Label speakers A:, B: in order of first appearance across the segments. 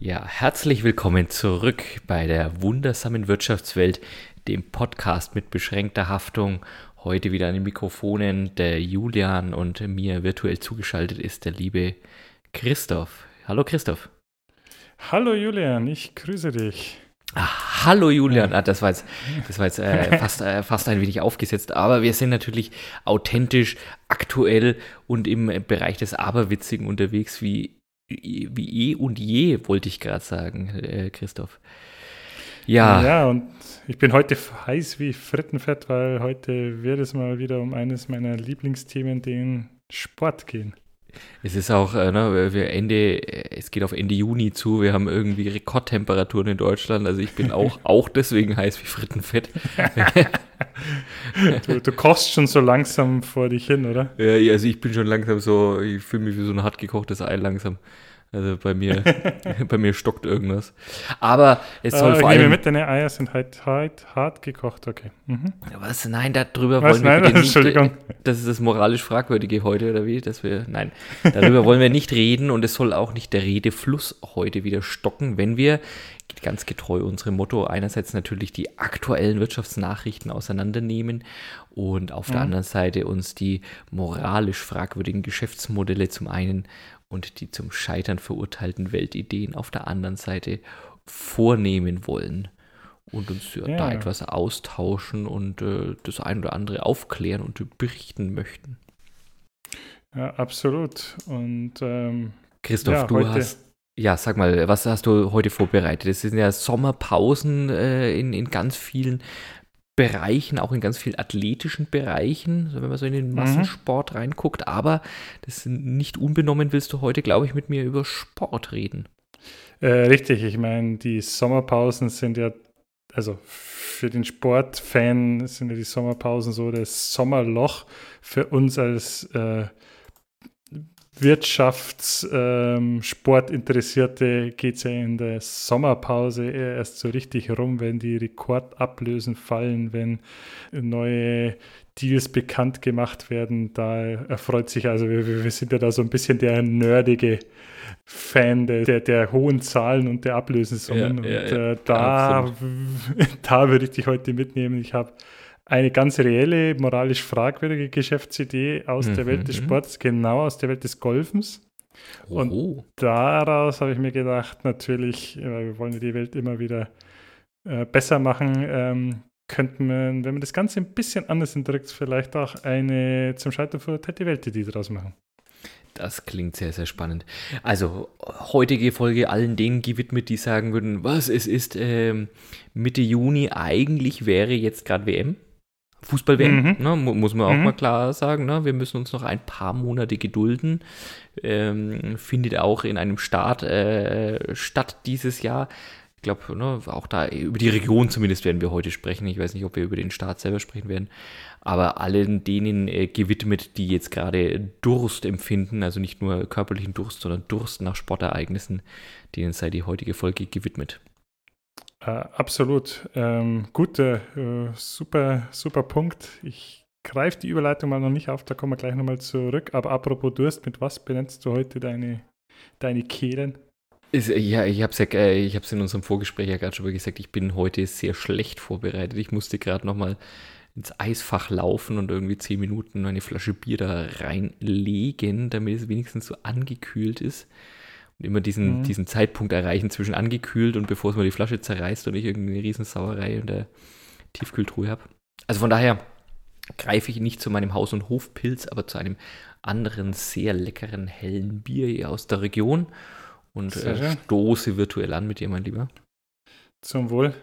A: Ja, herzlich willkommen zurück bei der wundersamen Wirtschaftswelt, dem Podcast mit beschränkter Haftung. Heute wieder an den Mikrofonen der Julian und mir virtuell zugeschaltet ist der liebe Christoph. Hallo Christoph.
B: Hallo Julian, ich grüße dich.
A: Ach, hallo Julian, ah, das war jetzt, das war jetzt äh, fast, äh, fast ein wenig aufgesetzt, aber wir sind natürlich authentisch, aktuell und im Bereich des Aberwitzigen unterwegs, wie, wie eh und je, wollte ich gerade sagen, äh, Christoph.
B: Ja. Ja, und ich bin heute heiß wie Frittenfett, weil heute wird es mal wieder um eines meiner Lieblingsthemen, den Sport gehen.
A: Es ist auch, äh, ne, wir Ende, es geht auf Ende Juni zu, wir haben irgendwie Rekordtemperaturen in Deutschland, also ich bin auch, auch deswegen heiß wie Frittenfett.
B: du, du kochst schon so langsam vor dich hin, oder?
A: Ja, also ich bin schon langsam so, ich fühle mich wie so ein hart gekochtes Ei langsam. Also bei mir, bei mir stockt irgendwas. Aber es soll
B: äh,
A: vor allem.
B: mit, deine Eier sind halt hart, hart gekocht, okay. Mhm.
A: Was? Nein, darüber Was? wollen wir
B: nein, nicht. Entschuldigung.
A: Das ist das moralisch Fragwürdige heute, oder wie? Dass wir, nein, darüber wollen wir nicht reden und es soll auch nicht der Redefluss heute wieder stocken, wenn wir ganz getreu unserem Motto einerseits natürlich die aktuellen Wirtschaftsnachrichten auseinandernehmen und auf mhm. der anderen Seite uns die moralisch fragwürdigen Geschäftsmodelle zum einen und die zum Scheitern verurteilten Weltideen auf der anderen Seite vornehmen wollen und uns ja, ja. da etwas austauschen und äh, das ein oder andere aufklären und berichten möchten.
B: Ja, absolut. Und ähm,
A: Christoph, ja, du hast ja, sag mal, was hast du heute vorbereitet? Es sind ja Sommerpausen äh, in, in ganz vielen Bereichen, auch in ganz vielen athletischen Bereichen, wenn man so in den mhm. Massensport mhm. reinguckt. Aber das nicht unbenommen willst du heute, glaube ich, mit mir über Sport reden.
B: Äh, richtig, ich meine, die Sommerpausen sind ja, also für den Sportfan sind ja die Sommerpausen so das Sommerloch. Für uns als äh, Wirtschaftssportinteressierte ähm, geht es ja in der Sommerpause erst so richtig rum, wenn die Rekordablösen fallen, wenn neue Deals bekannt gemacht werden. Da erfreut sich, also wir, wir sind ja da so ein bisschen der nerdige Fan der, der, der hohen Zahlen und der Ablösensummen. Ja, ja, und äh, da, da würde ich dich heute mitnehmen. Ich habe eine ganz reelle, moralisch fragwürdige Geschäftsidee aus mhm. der Welt des mhm. Sports, genau aus der Welt des Golfens. Oh. Und daraus habe ich mir gedacht, natürlich, wir wollen die Welt immer wieder äh, besser machen, ähm, könnten wir, wenn man das Ganze ein bisschen anders entdrückt, vielleicht auch eine zum Scheitern verurteilte Weltidee daraus machen.
A: Das klingt sehr, sehr spannend. Also, heutige Folge allen denen gewidmet, die sagen würden, was, es ist ähm, Mitte Juni, eigentlich wäre jetzt gerade WM. Fußball-WM, mhm. ne, muss man auch mhm. mal klar sagen. Ne? Wir müssen uns noch ein paar Monate gedulden. Ähm, findet auch in einem Staat äh, statt dieses Jahr. Ich glaube, ne, auch da über die Region zumindest werden wir heute sprechen. Ich weiß nicht, ob wir über den Staat selber sprechen werden. Aber allen denen äh, gewidmet, die jetzt gerade Durst empfinden, also nicht nur körperlichen Durst, sondern Durst nach Sportereignissen, denen sei die heutige Folge gewidmet.
B: Äh, absolut. Ähm, guter, äh, super, super Punkt. Ich greife die Überleitung mal noch nicht auf, da kommen wir gleich nochmal zurück. Aber apropos Durst, mit was benennst du heute deine, deine Kehlen?
A: Ist, ja, ich habe es ja, äh, in unserem Vorgespräch ja gerade schon mal gesagt, ich bin heute sehr schlecht vorbereitet. Ich musste gerade nochmal ins Eisfach laufen und irgendwie zehn Minuten eine Flasche Bier da reinlegen, damit es wenigstens so angekühlt ist und immer diesen, mhm. diesen Zeitpunkt erreichen zwischen angekühlt und bevor es mal die Flasche zerreißt und ich irgendeine Riesensauerei in der Tiefkühltruhe habe. Also von daher greife ich nicht zu meinem Haus- und Hofpilz, aber zu einem anderen sehr leckeren hellen Bier aus der Region und äh, stoße virtuell an mit dir, mein Lieber.
B: Zum Wohl.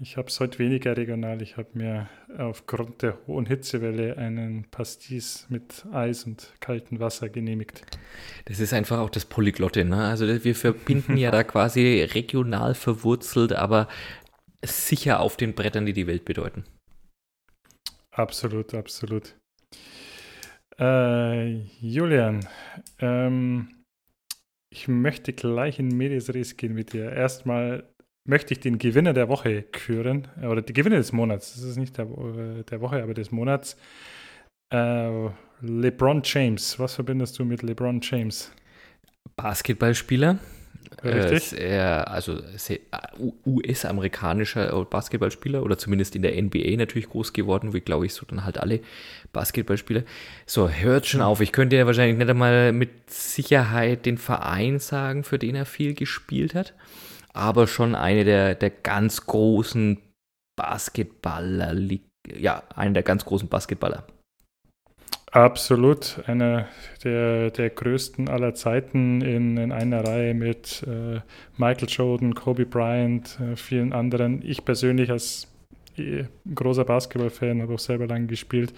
B: Ich habe es heute weniger regional. Ich habe mir aufgrund der hohen Hitzewelle einen Pastis mit Eis und kaltem Wasser genehmigt.
A: Das ist einfach auch das Polyglotte. Ne? Also wir verbinden ja da quasi regional verwurzelt, aber sicher auf den Brettern, die die Welt bedeuten.
B: Absolut, absolut. Äh, Julian, ähm, ich möchte gleich in Medias Res gehen mit dir. Erstmal möchte ich den Gewinner der Woche küren, äh, oder die Gewinner des Monats, das ist nicht der, äh, der Woche, aber des Monats. Äh, LeBron James. Was verbindest du mit LeBron James?
A: Basketballspieler,
B: Richtig.
A: Äh, also US-amerikanischer Basketballspieler oder zumindest in der NBA natürlich groß geworden, wie glaube ich so dann halt alle Basketballspieler. So, hört schon auf. Ich könnte ja wahrscheinlich nicht einmal mit Sicherheit den Verein sagen, für den er viel gespielt hat, aber schon eine der, der ganz großen Basketballer, ja, einer der ganz großen Basketballer.
B: Absolut, einer der, der größten aller Zeiten in, in einer Reihe mit äh, Michael Jordan, Kobe Bryant, äh, vielen anderen. Ich persönlich als äh, großer Basketballfan, habe auch selber lange gespielt,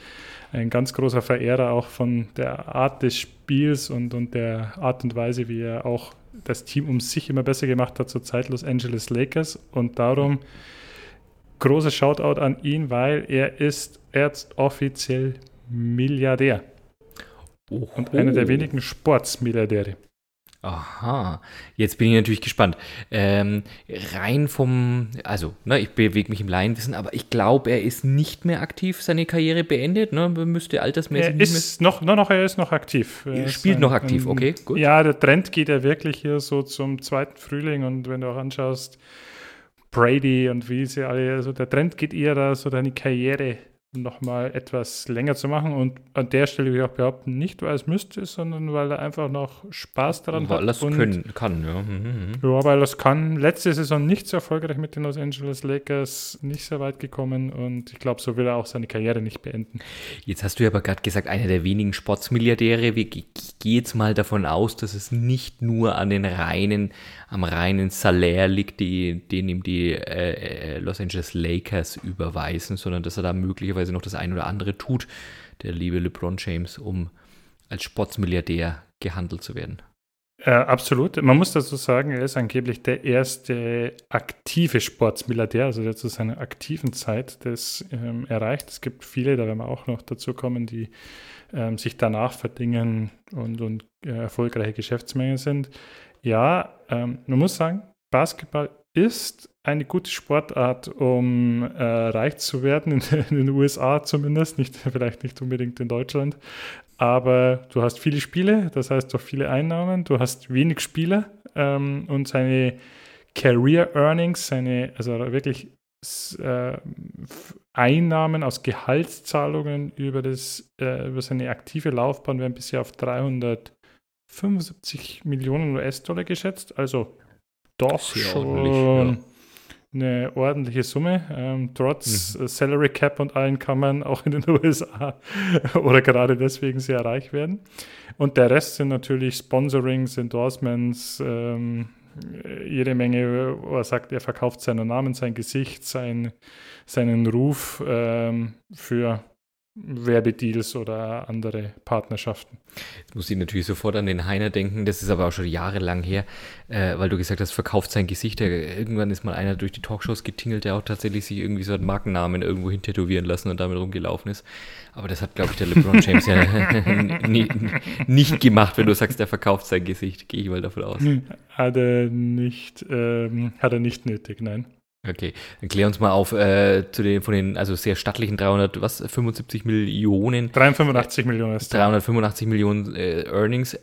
B: ein ganz großer Verehrer auch von der Art des Spiels und, und der Art und Weise, wie er auch das Team um sich immer besser gemacht hat, zur Zeit Los Angeles Lakers. Und darum großer Shoutout an ihn, weil er ist erzoffiziell Milliardär. Oho. Und einer der wenigen Sportsmilliardäre.
A: Aha, jetzt bin ich natürlich gespannt. Ähm, rein vom, also, ne, ich bewege mich im Laienwissen, aber ich glaube, er ist nicht mehr aktiv, seine Karriere beendet, ne? Müsste altersmäßig.
B: Er ist noch, noch, noch, er ist noch aktiv.
A: Er spielt ein, noch aktiv, ein, okay,
B: gut. Ja, der Trend geht ja wirklich hier so zum zweiten Frühling und wenn du auch anschaust, Brady und wie sie alle, also der Trend geht eher da so deine Karriere nochmal etwas länger zu machen. Und an der Stelle will ich auch behaupten, nicht weil es müsste, sondern weil er einfach noch Spaß daran
A: weil
B: hat.
A: Weil er es können, kann, ja. Mhm,
B: mhm. Ja, weil er es kann. Letzte Saison nicht so erfolgreich mit den Los Angeles Lakers, nicht sehr weit gekommen und ich glaube, so will er auch seine Karriere nicht beenden.
A: Jetzt hast du aber gerade gesagt, einer der wenigen Sportsmilliardäre. Ich gehe jetzt mal davon aus, dass es nicht nur an den reinen, am reinen Salär liegt, die, den ihm die äh, äh Los Angeles Lakers überweisen, sondern dass er da möglicherweise möglicherweise noch das ein oder andere tut, der liebe LeBron James, um als Sportsmilliardär gehandelt zu werden.
B: Äh, absolut. Man muss dazu sagen, er ist angeblich der erste aktive Sportsmilliardär, also der zu seiner aktiven Zeit das ähm, erreicht. Es gibt viele, da werden wir auch noch dazu kommen, die ähm, sich danach verdingen und, und äh, erfolgreiche Geschäftsmengen sind. Ja, ähm, man muss sagen, Basketball ist eine gute Sportart, um äh, reich zu werden, in, in, den USA zumindest, nicht, vielleicht nicht unbedingt in Deutschland. Aber du hast viele Spiele, das heißt auch viele Einnahmen, du hast wenig Spiele ähm, und seine Career Earnings, seine, also wirklich äh, Einnahmen aus Gehaltszahlungen über, das, äh, über seine aktive Laufbahn werden bisher auf 375 Millionen US-Dollar geschätzt. Also doch schon eine ordentliche Summe. Ähm, trotz mhm. Salary Cap und allen kann man auch in den USA oder gerade deswegen sehr reich werden. Und der Rest sind natürlich Sponsorings, Endorsements, ähm, jede Menge, wo er sagt, er verkauft seinen Namen, sein Gesicht, sein, seinen Ruf ähm, für Werbedeals oder andere Partnerschaften.
A: Jetzt muss ich natürlich sofort an den Heiner denken, das ist aber auch schon jahrelang her, äh, weil du gesagt hast, verkauft sein Gesicht. Irgendwann ist mal einer durch die Talkshows getingelt, der auch tatsächlich sich irgendwie so einen Markennamen irgendwo hin tätowieren lassen und damit rumgelaufen ist. Aber das hat, glaube ich, der LeBron James ja nicht gemacht, wenn du sagst, der verkauft sein Gesicht. Gehe ich mal davon aus.
B: Hat er nicht, ähm, hat er nicht nötig, nein.
A: Okay, dann klär uns mal auf äh, zu den von den also sehr stattlichen 300 was 75 Millionen
B: 385 Millionen
A: ist 385 Millionen äh, Earnings.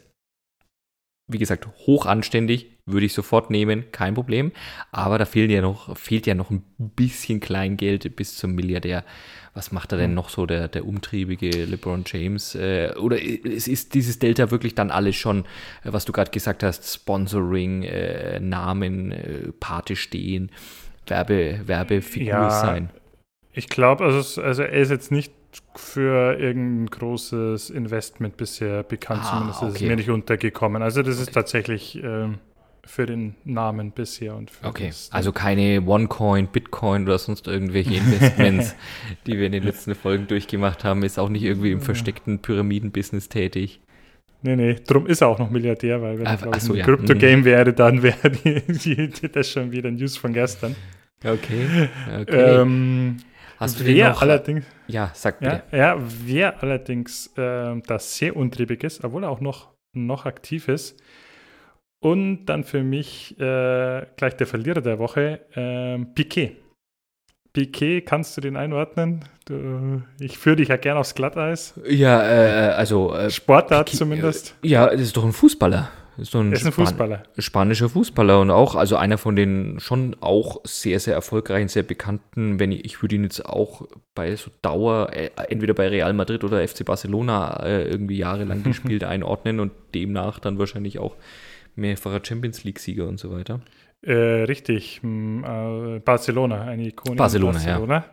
A: Wie gesagt, hoch anständig, würde ich sofort nehmen, kein Problem. Aber da fehlt ja noch, fehlt ja noch ein bisschen Kleingeld bis zum Milliardär. Was macht er denn hm. noch so, der, der umtriebige LeBron James? Äh, oder ist, ist dieses Delta wirklich dann alles schon, äh, was du gerade gesagt hast, Sponsoring, äh, Namen, Pate stehen? Werbe, Werbefigur ja, sein.
B: Ich glaube, also, also er ist jetzt nicht für irgendein großes Investment bisher bekannt, ah, zumindest okay. ist es mir nicht untergekommen. Also das okay. ist tatsächlich ähm, für den Namen bisher. Und
A: okay, also keine OneCoin, Bitcoin oder sonst irgendwelche Investments, die wir in den letzten Folgen durchgemacht haben, ist auch nicht irgendwie im versteckten Pyramidenbusiness tätig.
B: Nee, nee, drum ist er auch noch Milliardär, weil wenn er so, ein ja. Crypto-Game mhm. wäre, dann wäre die, die, das schon wieder News von gestern.
A: Okay.
B: okay. Ähm, Hast du wer noch, allerdings,
A: ja, sag
B: bitte. Ja, ja wer allerdings äh, das sehr untriebig ist, obwohl er auch noch, noch aktiv ist. Und dann für mich äh, gleich der Verlierer der Woche, äh, Piquet. Piquet, kannst du den einordnen? Du, ich führe dich ja gern aufs Glatteis.
A: Ja, äh, also.
B: Äh, Sportart Piquet, zumindest.
A: ja, das ist doch ein Fußballer. So ein,
B: ist ein
A: Span-
B: Fußballer.
A: spanischer Fußballer und auch, also einer von den schon auch sehr, sehr erfolgreichen, sehr bekannten, wenn ich, ich würde ihn jetzt auch bei so Dauer, äh, entweder bei Real Madrid oder FC Barcelona äh, irgendwie jahrelang gespielt einordnen und demnach dann wahrscheinlich auch mehrfacher Champions League-Sieger und so weiter.
B: Äh, richtig, äh, Barcelona, eine Ikone. in
A: Barcelona, ja.
B: Barcelona.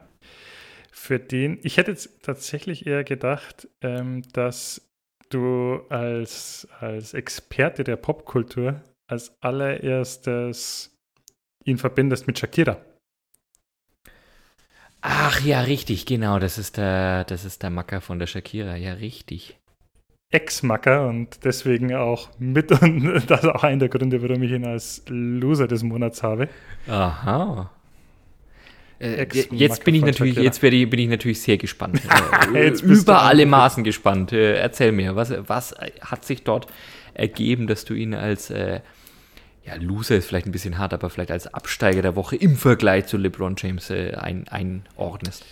B: Für den, ich hätte jetzt tatsächlich eher gedacht, ähm, dass du als, als Experte der Popkultur als allererstes ihn verbindest mit Shakira.
A: Ach ja, richtig, genau, das ist der, das ist der Macker von der Shakira, ja, richtig.
B: Ex-Macker und deswegen auch mit und das ist auch einer der Gründe, warum ich ihn als Loser des Monats habe.
A: Aha. Äh, jetzt bin ich natürlich, jetzt werde ich, bin ich natürlich sehr gespannt. Äh, Über alle. Maßen gespannt. Äh, Erzähl mir, was, was hat sich dort ergeben, dass du ihn als äh, ja, Loser ist vielleicht ein bisschen hart, aber vielleicht als Absteiger der Woche im Vergleich zu LeBron James äh, ein, einordnest?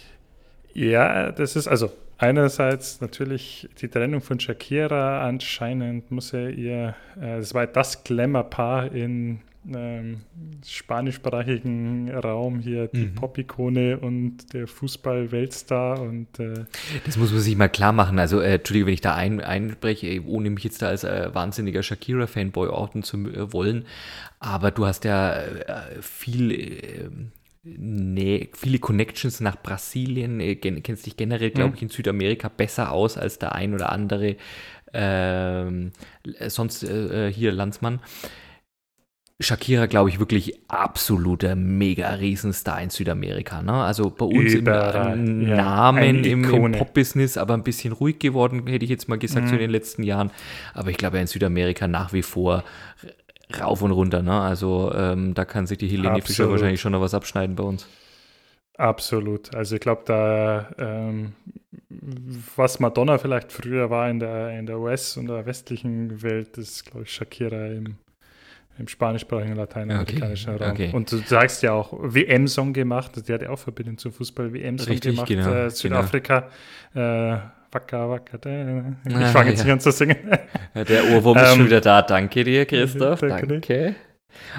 B: Ja, das ist also einerseits natürlich die Trennung von Shakira. Anscheinend muss er ihr, äh, es war das Glamour-Paar in ähm, spanischsprachigen Raum hier, die
A: Mhm.
B: Pop-Ikone und der Fußball-Weltstar und äh,
A: Das muss man sich mal klar machen. Also, äh, Entschuldige, wenn ich da ein, einbreche, ohne mich jetzt da als äh, wahnsinniger Shakira-Fanboy orten zu äh, wollen. Aber du hast ja äh, viel, äh, Nä- viele Connections nach Brasilien, äh, kennst dich generell, glaube
B: Mhm.
A: ich, in Südamerika besser aus als der ein oder andere ähm, äh, sonst äh, äh, hier Landsmann. Shakira, glaube ich, wirklich absoluter mega Riesenstar in Südamerika. Ne? Also bei uns im
B: Überall,
A: äh,
B: ja.
A: Namen im, im. Pop-Business, aber ein bisschen ruhig geworden, hätte ich jetzt mal gesagt, so in
B: Mhm.
A: den letzten Jahren. Aber ich glaube, in Südamerika nach wie vor rauf und runter. Ne? Also ähm, da kann sich die Helene Fischer wahrscheinlich schon noch was abschneiden bei uns.
B: absolut. Also ich glaube, da ähm, was Madonna vielleicht früher war in der, in der US- und der westlichen Welt, ist, glaube ich, Shakira im, im spanischsprachigen lateinamerikanischen
A: Okay,
B: Raum.
A: okay.
B: Und du sagst ja auch WM-Song gemacht, die hat ja auch Verbindung zum Fußball, WM-Song gemacht,
A: genau,
B: äh, Südafrika. Äh, Waka, waka, da. Ich
A: Ah,
B: fange jetzt
A: ja.
B: nicht an zu singen.
A: Der Ohrwurm ist
B: Ähm,
A: schon wieder da. Danke dir, Christoph.
B: danke.
A: Danke.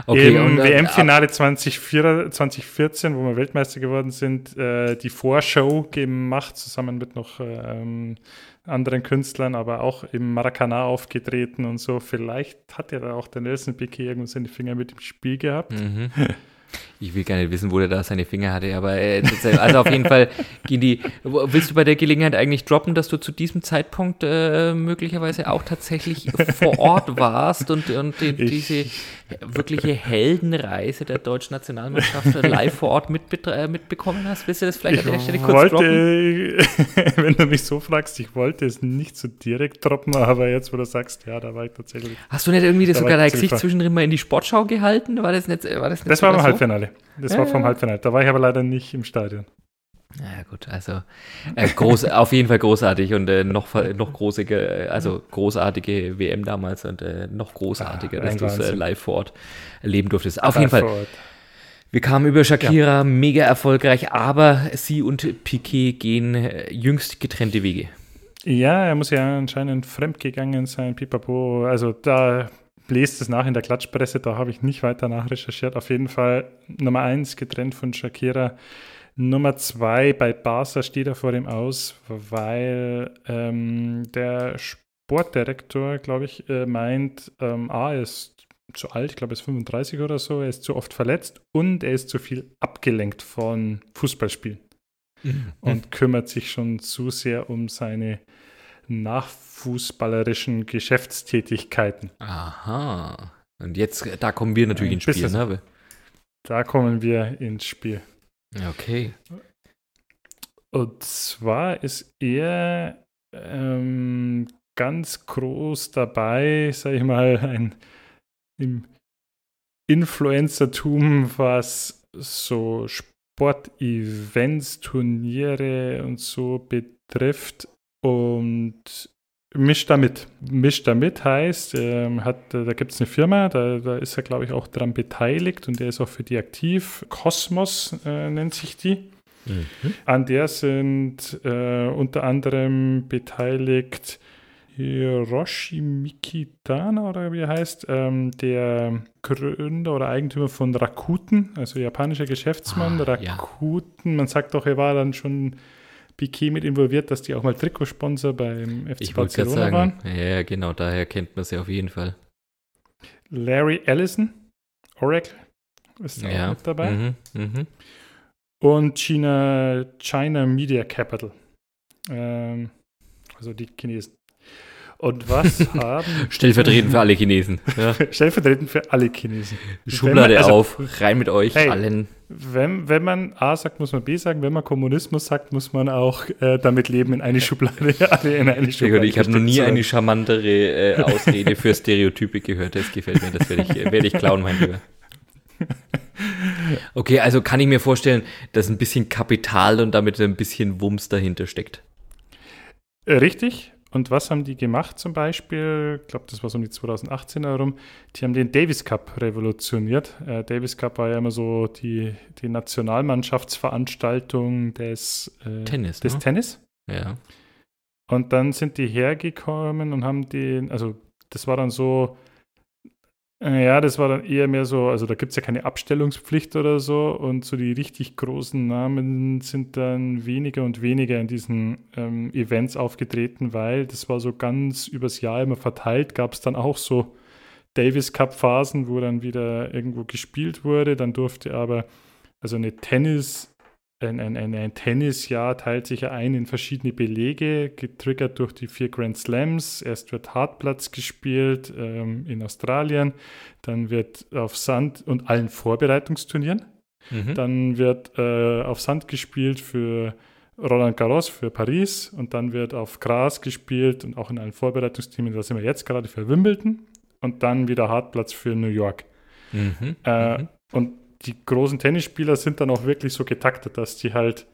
A: Okay,
B: Im WM-Finale 2004 2014, wo wir Weltmeister geworden sind, äh, die Vorshow gemacht, zusammen mit noch ähm, anderen Künstlern, aber auch im Maracanã aufgetreten und so. Vielleicht hat ja da auch der Nelson Piquet irgendwo seine Finger mit im Spiel gehabt.
A: Mhm. Ich will gar nicht wissen, wo der da seine Finger hatte, aber äh, also auf jeden Fall gehen die. Willst du bei der Gelegenheit eigentlich droppen, dass du zu diesem Zeitpunkt äh, möglicherweise auch tatsächlich vor Ort warst und, und die, diese wirkliche Heldenreise der deutschen Nationalmannschaft live vor Ort mitbet- äh, mitbekommen hast? Willst du das vielleicht
B: Ich
A: an der Stelle kurz droppen?
B: wollte, wenn du mich so fragst, ich wollte es nicht so direkt droppen, aber jetzt, wo du sagst, ja, da war ich tatsächlich.
A: Hast du nicht irgendwie das
B: Da
A: sogar dein Gesicht zwischendrin mal in die Sportschau gehalten? War das nicht, war das nicht
B: Das war beim
A: so?
B: Halbfinale. Das
A: Ja,
B: war vom
A: ja.
B: Halbfinale. Da war ich aber leider nicht im Stadion.
A: Ja gut, also äh, groß, auf jeden Fall großartig und äh, noch, noch großige, äh, also großartige WM damals und äh, noch großartiger,
B: Ah,
A: dass du es äh, live vor Ort erleben durftest. Auf
B: Da
A: jeden Fall, wir kamen über Shakira, mega erfolgreich, aber sie und Piquet gehen äh, jüngst getrennte Wege.
B: Ja, er muss ja anscheinend fremdgegangen sein, pipapo. Also da lest es nach in der Klatschpresse, da habe ich nicht weiter nachrecherchiert. Auf jeden Fall Nummer eins getrennt von Shakira. Nummer zwei bei Barca steht er vor dem Aus, weil ähm, der Sportdirektor, glaube ich, äh, meint, ähm, A, er ist zu alt, ich glaube, er ist 35 oder so, er ist zu oft verletzt und er ist zu viel abgelenkt von Fußballspielen und kümmert sich schon zu sehr um seine nachfußballerischen Geschäftstätigkeiten.
A: Aha. Und jetzt, da kommen wir natürlich
B: Ein
A: ins Spiel, ne?
B: Da kommen wir ins Spiel.
A: Okay.
B: Und zwar ist er ähm, ganz groß dabei, sage ich mal, ein im Influencertum, was so Sportevents, Turniere und so betrifft und mischt damit. Mischt damit heißt, ähm, hat, da gibt es eine Firma, da, da ist er, glaube ich, auch dran beteiligt und der ist auch für die aktiv. Cosmos äh, nennt sich die.
A: Mhm.
B: An der sind äh, unter anderem beteiligt Hiroshi Mikitana oder wie er heißt, ähm, der Gründer oder Eigentümer von Rakuten, also japanischer Geschäftsmann.
A: Ah,
B: Rakuten, ja. man sagt doch, er war dann schon Piquet mit involviert, dass die auch mal Trikotsponsor beim FC
A: ich Barcelona sagen, waren. Ja, genau, daher kennt man sie auf jeden Fall.
B: Larry Ellison, Oracle, ist
A: ja.
B: auch mit dabei.
A: Mhm, mh.
B: Und China, China Media Capital. Ähm, also die Chinesen. Und was haben.
A: Stellvertretend für alle Chinesen.
B: Ja. Stellvertretend für alle Chinesen.
A: Schublade man, also, auf, rein mit euch hey, allen.
B: Wenn, wenn man A sagt, muss man B sagen. Wenn man Kommunismus sagt, muss man auch äh, damit leben, in eine Schublade. alle in eine
A: Schublade ich habe noch nie eine charmantere äh, Ausrede für Stereotype gehört. Das gefällt mir. Das werde ich, werd ich klauen, mein Lieber. Okay, also kann ich mir vorstellen, dass ein bisschen Kapital und damit ein bisschen Wumms dahinter steckt.
B: Richtig. Und was haben die gemacht zum Beispiel? Ich glaube, das war so um die 2018 herum. Die haben den Davis Cup revolutioniert. Äh, Davis Cup war ja immer so die, die Nationalmannschaftsveranstaltung des
A: äh, Tennis.
B: Des
A: ne?
B: Tennis.
A: Ja.
B: Und dann sind die hergekommen und haben den, also das war dann so, ja, das war dann eher mehr so, also da gibt es ja keine Abstellungspflicht oder so und so die richtig großen Namen sind dann weniger und weniger in diesen ähm, Events aufgetreten, weil das war so ganz übers Jahr immer verteilt, gab es dann auch so Davis Cup Phasen, wo dann wieder irgendwo gespielt wurde, dann durfte aber also eine Tennis ein, ein, ein, ein Tennisjahr teilt sich ja ein in verschiedene Belege, getriggert durch die vier Grand Slams. Erst wird Hartplatz gespielt ähm, in Australien, dann wird auf Sand und allen Vorbereitungsturnieren. Mhm. Dann wird äh, auf Sand gespielt für Roland Garros für Paris und dann wird auf Gras gespielt und auch in allen Vorbereitungsteams, da sind wir jetzt gerade für Wimbledon und dann wieder Hartplatz für New York. Mhm. Äh, mhm. Und die großen Tennisspieler sind dann auch wirklich so getaktet, dass die halt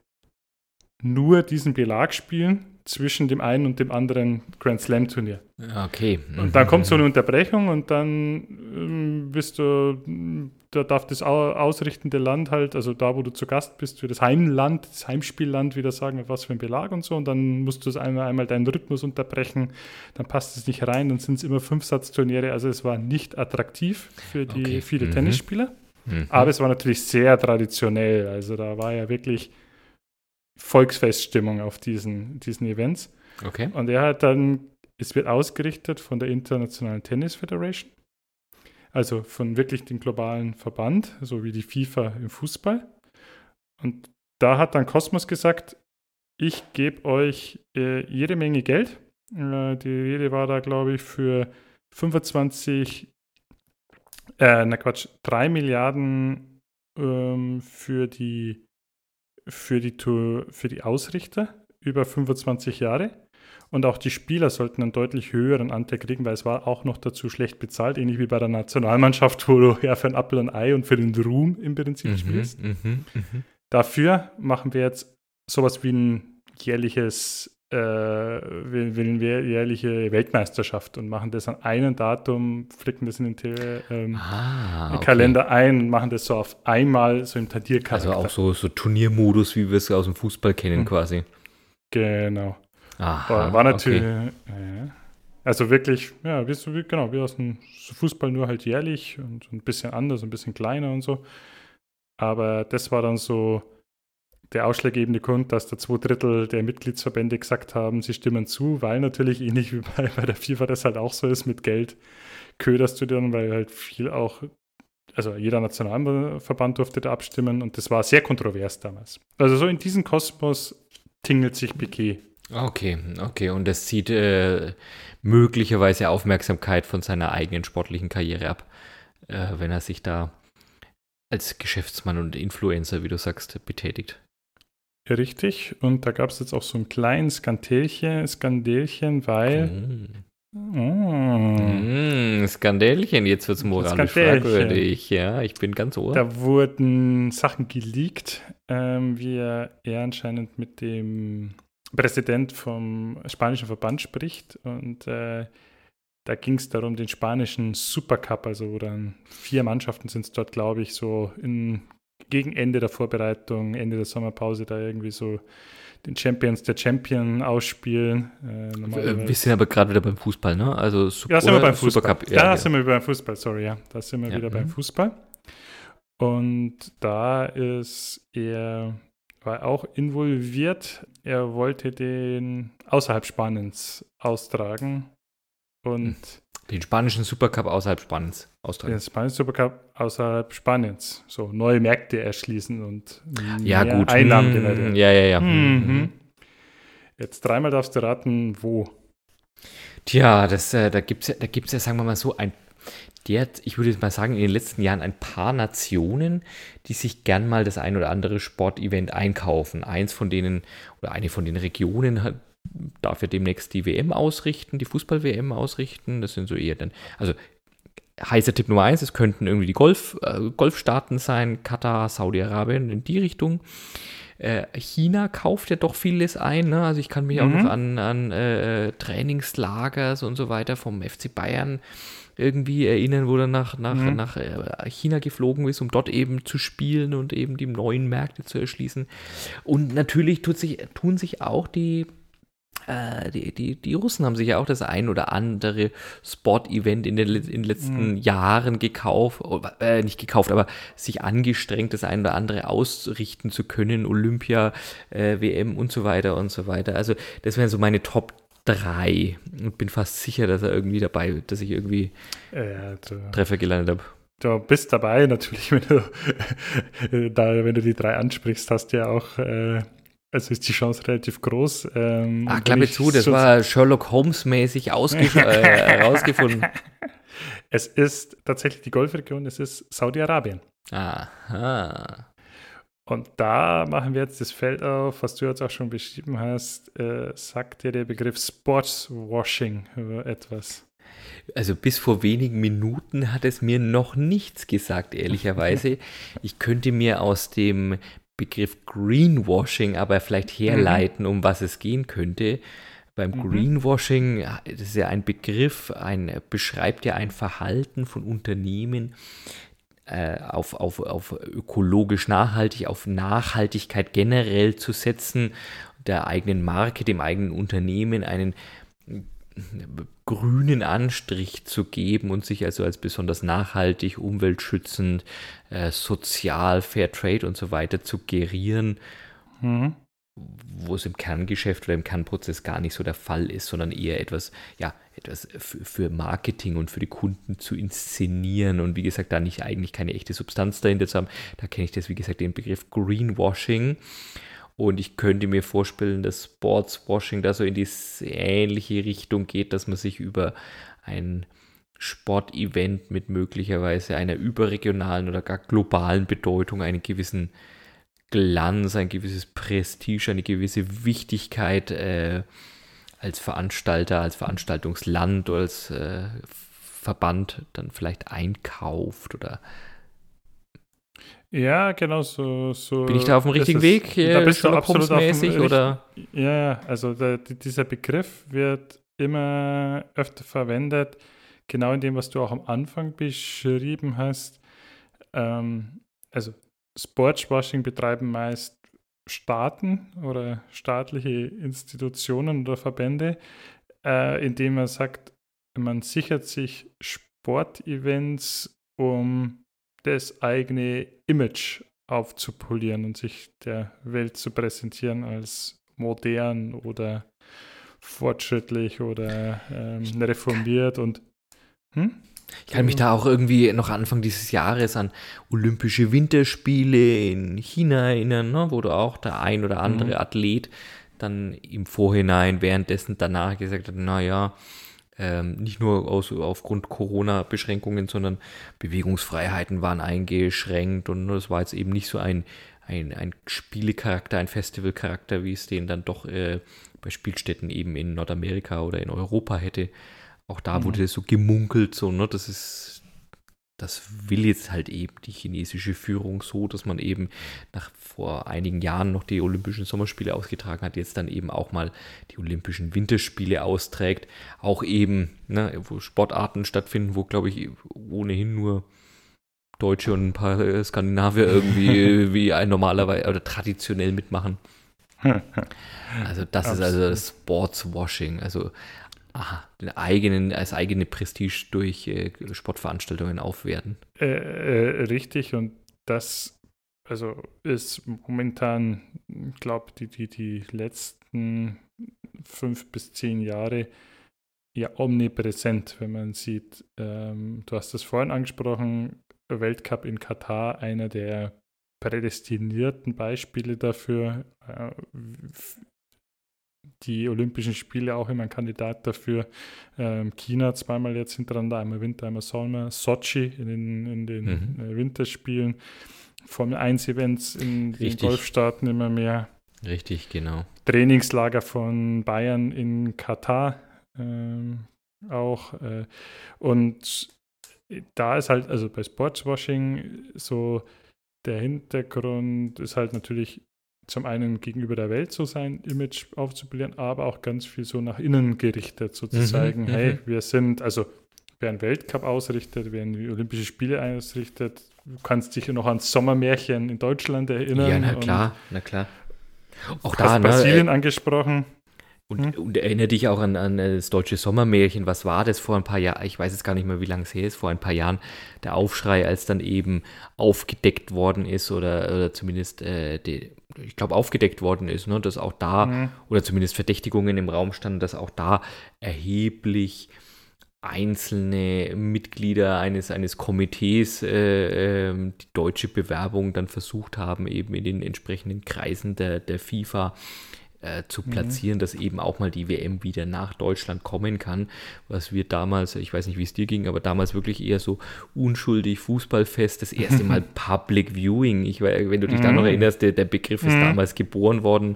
B: nur diesen Belag spielen zwischen dem einen und dem anderen Grand Slam Turnier.
A: Okay.
B: Und dann kommt so eine Unterbrechung und dann ähm, bist du, da darf das ausrichtende Land halt, also da, wo du zu Gast bist, für das Heimland, das Heimspielland wieder sagen, was für ein Belag und so. Und dann musst du einmal, einmal deinen Rhythmus unterbrechen, dann passt es nicht rein, dann sind es immer Fünfsatzturniere. Also es war nicht attraktiv für die okay. viele mhm. Tennisspieler. Mhm. Aber es war natürlich sehr traditionell. Also da war ja wirklich Volksfeststimmung auf diesen, diesen Events.
A: Okay.
B: Und er hat dann, es wird ausgerichtet von der Internationalen Tennis Federation, also von wirklich dem globalen Verband, so wie die FIFA im Fußball. Und da hat dann Kosmos gesagt, ich gebe euch äh, jede Menge Geld. Äh, die Rede war da, glaube ich, für 25 äh, na Quatsch, 3 Milliarden ähm, für die für die für die Ausrichter über 25 Jahre. Und auch die Spieler sollten einen deutlich höheren Anteil kriegen, weil es war auch noch dazu schlecht bezahlt, ähnlich wie bei der Nationalmannschaft, wo du ja für ein Apfel und Ei und für den Ruhm im Prinzip mhm, spielst. Mh, mh. Dafür machen wir jetzt sowas wie ein jährliches äh, wählen wir jährliche Weltmeisterschaft und machen das an einem Datum, flicken das in den ähm, ah, okay. Kalender ein und machen das so auf einmal so im Tadiercharakter.
A: Also auch so, so Turniermodus, wie wir es aus dem Fußball kennen, hm. quasi.
B: Genau.
A: Aha,
B: war, war natürlich, okay. ja, also wirklich, ja, wie, so, wie, genau, wie aus dem Fußball nur halt jährlich und ein bisschen anders, ein bisschen kleiner und so. Aber das war dann so, der ausschlaggebende Grund, dass da zwei Drittel der Mitgliedsverbände gesagt haben, sie stimmen zu, weil natürlich ähnlich wie bei, bei der FIFA das halt auch so ist mit Geld, köderst du dann, weil halt viel auch, also jeder Nationalverband durfte da abstimmen und das war sehr kontrovers damals. Also so in diesem Kosmos tingelt sich Piquet.
A: Okay, okay, und das zieht äh, möglicherweise Aufmerksamkeit von seiner eigenen sportlichen Karriere ab, äh, wenn er sich da als Geschäftsmann und Influencer, wie du sagst, betätigt.
B: Richtig. Und da gab es jetzt auch so ein kleines Skandelchen, Skandelchen weil.
A: Mm. Mm, Skandälchen, jetzt wird es moralisch fragwürdig. Ja, ich bin ganz ohr.
B: Da wurden Sachen geleakt, ähm, wie er, er anscheinend mit dem Präsident vom spanischen Verband spricht. Und äh, da ging es darum, den spanischen Supercup, also wo dann vier Mannschaften sind es dort, glaube ich, so in gegen Ende der Vorbereitung, Ende der Sommerpause da irgendwie so den Champions der Champion ausspielen.
A: Äh, wir sind aber gerade wieder beim Fußball, ne? Also
B: Super, ja, sind wir beim Fußball. Supercup. Ja, da ja. sind wir beim Fußball, sorry, ja. Da sind wir ja, wieder beim mhm. Fußball. Und da ist er war auch involviert. Er wollte den außerhalb Spaniens austragen und hm.
A: Den spanischen Supercup außerhalb Spaniens austragen. Den
B: spanischen Supercup außerhalb Spaniens. So neue Märkte erschließen und
A: ja, gut.
B: Einnahmen hm, generieren.
A: Ja, ja, ja.
B: Mhm. mhm. Jetzt dreimal darfst du raten, wo.
A: Tja, das, äh, da gibt es da gibt's ja, sagen wir mal so, ein der, ich würde jetzt mal sagen, in den letzten Jahren ein paar Nationen, die sich gern mal das ein oder andere Sportevent einkaufen. Eins von denen oder eine von den Regionen hat, darf ja demnächst die WM ausrichten, die Fußball-WM ausrichten. Das sind so eher dann, also heißer Tipp Nummer eins, es könnten irgendwie die Golf, äh, Golfstaaten sein, Katar, Saudi-Arabien in die Richtung. Äh, China kauft ja doch vieles ein. Ne? Also ich kann mich mhm. auch noch an, an äh, Trainingslagers und so weiter vom FC Bayern irgendwie erinnern, wo er nach, nach, mhm. nach äh, China geflogen ist, um dort eben zu spielen und eben die neuen Märkte zu erschließen. Und natürlich tut sich, tun sich auch die äh, die, die, die Russen haben sich ja auch das ein oder andere Sport-Event in, den, in den letzten mhm. Jahren gekauft, äh, nicht gekauft, aber sich angestrengt, das ein oder andere ausrichten zu können, Olympia, äh, WM und so weiter und so weiter. Also das wären so meine Top drei und bin fast sicher, dass er irgendwie dabei, dass ich irgendwie ja, Treffer gelandet habe.
B: Du bist dabei natürlich, wenn du da, wenn du die drei ansprichst, hast du ja auch äh, also ist die Chance relativ groß.
A: Ähm, Ach, klappe zu, das war Sherlock Holmes-mäßig äh, herausgefunden.
B: Es ist tatsächlich die Golfregion, es ist Saudi-Arabien.
A: Aha.
B: Und da machen wir jetzt das Feld auf, was du jetzt auch schon beschrieben hast. Äh, sagt dir der Begriff Sportswashing etwas?
A: Also bis vor wenigen Minuten hat es mir noch nichts gesagt, ehrlicherweise. ich könnte mir aus dem Begriff Greenwashing aber vielleicht herleiten, mhm. um was es gehen könnte. Beim mhm. Greenwashing, das ist ja ein Begriff, ein, beschreibt ja ein Verhalten von Unternehmen, äh, auf, auf, auf ökologisch nachhaltig, auf Nachhaltigkeit generell zu setzen, der eigenen Marke, dem eigenen Unternehmen einen grünen Anstrich zu geben und sich also als besonders nachhaltig, umweltschützend, äh, sozial, Fair Trade und so weiter zu gerieren. Mhm wo es im Kerngeschäft oder im Kernprozess gar nicht so der Fall ist, sondern eher etwas, ja, etwas für Marketing und für die Kunden zu inszenieren und wie gesagt, da nicht eigentlich keine echte Substanz dahinter zu haben. Da kenne ich das, wie gesagt, den Begriff Greenwashing. Und ich könnte mir vorstellen, dass Sportswashing da so in die ähnliche Richtung geht, dass man sich über ein Sportevent mit möglicherweise einer überregionalen oder gar globalen Bedeutung einen gewissen Glanz, ein gewisses Prestige, eine gewisse Wichtigkeit äh, als Veranstalter, als Veranstaltungsland oder als äh, Verband dann vielleicht einkauft oder
B: ja, genau so. so
A: Bin ich da auf dem richtigen ist, Weg?
B: Da bist du absolut mäßig oder? Ja, also der, dieser Begriff wird immer öfter verwendet, genau in dem, was du auch am Anfang beschrieben hast. Ähm, also Sportswashing betreiben meist Staaten oder staatliche Institutionen oder Verbände, äh, indem man sagt, man sichert sich Sportevents, um das eigene Image aufzupolieren und sich der Welt zu präsentieren als modern oder fortschrittlich oder ähm, reformiert und
A: hm? Ich kann mich da auch irgendwie noch Anfang dieses Jahres an Olympische Winterspiele in China erinnern, ne, wo du auch der ein oder andere mhm. Athlet dann im Vorhinein, währenddessen danach gesagt hat, naja, ähm, nicht nur aus, aufgrund Corona-Beschränkungen, sondern Bewegungsfreiheiten waren eingeschränkt und das war jetzt eben nicht so ein, ein, ein Spielecharakter, ein Festivalcharakter, wie es den dann doch äh, bei Spielstätten eben in Nordamerika oder in Europa hätte. Auch da mhm. wurde so gemunkelt, so, ne, das ist, das will jetzt halt eben die chinesische Führung so, dass man eben nach vor einigen Jahren noch die Olympischen Sommerspiele ausgetragen hat, jetzt dann eben auch mal die Olympischen Winterspiele austrägt. Auch eben, ne, wo Sportarten stattfinden, wo, glaube ich, ohnehin nur Deutsche und ein paar äh, Skandinavier irgendwie wie ein normalerweise oder traditionell mitmachen. Also das ist also das Sportswashing, also aha, den eigenen, als eigene Prestige durch äh, Sportveranstaltungen aufwerten.
B: Äh, äh, richtig und das also ist momentan, ich glaube, die, die, die letzten fünf bis zehn Jahre ja omnipräsent, wenn man sieht. Ähm, du hast es vorhin angesprochen, Weltcup in Katar, einer der prädestinierten Beispiele dafür. Die Olympischen Spiele auch immer ein Kandidat dafür. Ähm, China zweimal jetzt hintereinander, einmal Winter, einmal Sommer. Sochi in den, in den mhm. Äh, Winterspielen. Formel 1 Events in Richtig. den Golfstaaten immer mehr.
A: Richtig, genau.
B: Trainingslager von Bayern in Katar ähm, auch. Äh, und da ist halt, also bei Sportswashing so der Hintergrund ist halt natürlich zum einen gegenüber der Welt so sein Image aufzupolieren, aber auch ganz viel so nach innen gerichtet, so zu mhm, zeigen, mhm. hey, wir sind, also wer einen Weltcup ausrichtet, wer die Olympische Spiele ausrichtet, du kannst dich noch ans Sommermärchen in Deutschland erinnern. Ja,
A: na klar, na klar.
B: Auch da, ne, Brasilien äh, angesprochen.
A: Und, hm? und erinnere dich auch an, an, das deutsche Sommermärchen. Was war das vor ein paar Jahren? Ich weiß jetzt gar nicht mehr, wie lange es her ist. Vor ein paar Jahren der Aufschrei, als dann eben aufgedeckt worden ist oder, oder zumindest, äh, die, ich glaube, aufgedeckt worden ist, ne, dass auch da, mhm. oder zumindest Verdächtigungen im Raum standen, dass auch da erheblich einzelne Mitglieder eines, eines Komitees äh, äh, die deutsche Bewerbung dann versucht haben, eben in den entsprechenden Kreisen der, der FIFA äh, zu mhm. platzieren, mhm. dass eben auch mal die WM wieder nach Deutschland kommen kann, was wir damals, ich weiß nicht, wie es dir ging, aber damals wirklich eher so unschuldig Fußballfest, das erste Mal Public Viewing. Ich, wenn du dich mhm. da noch erinnerst, der, der Begriff ist mhm. damals geboren worden.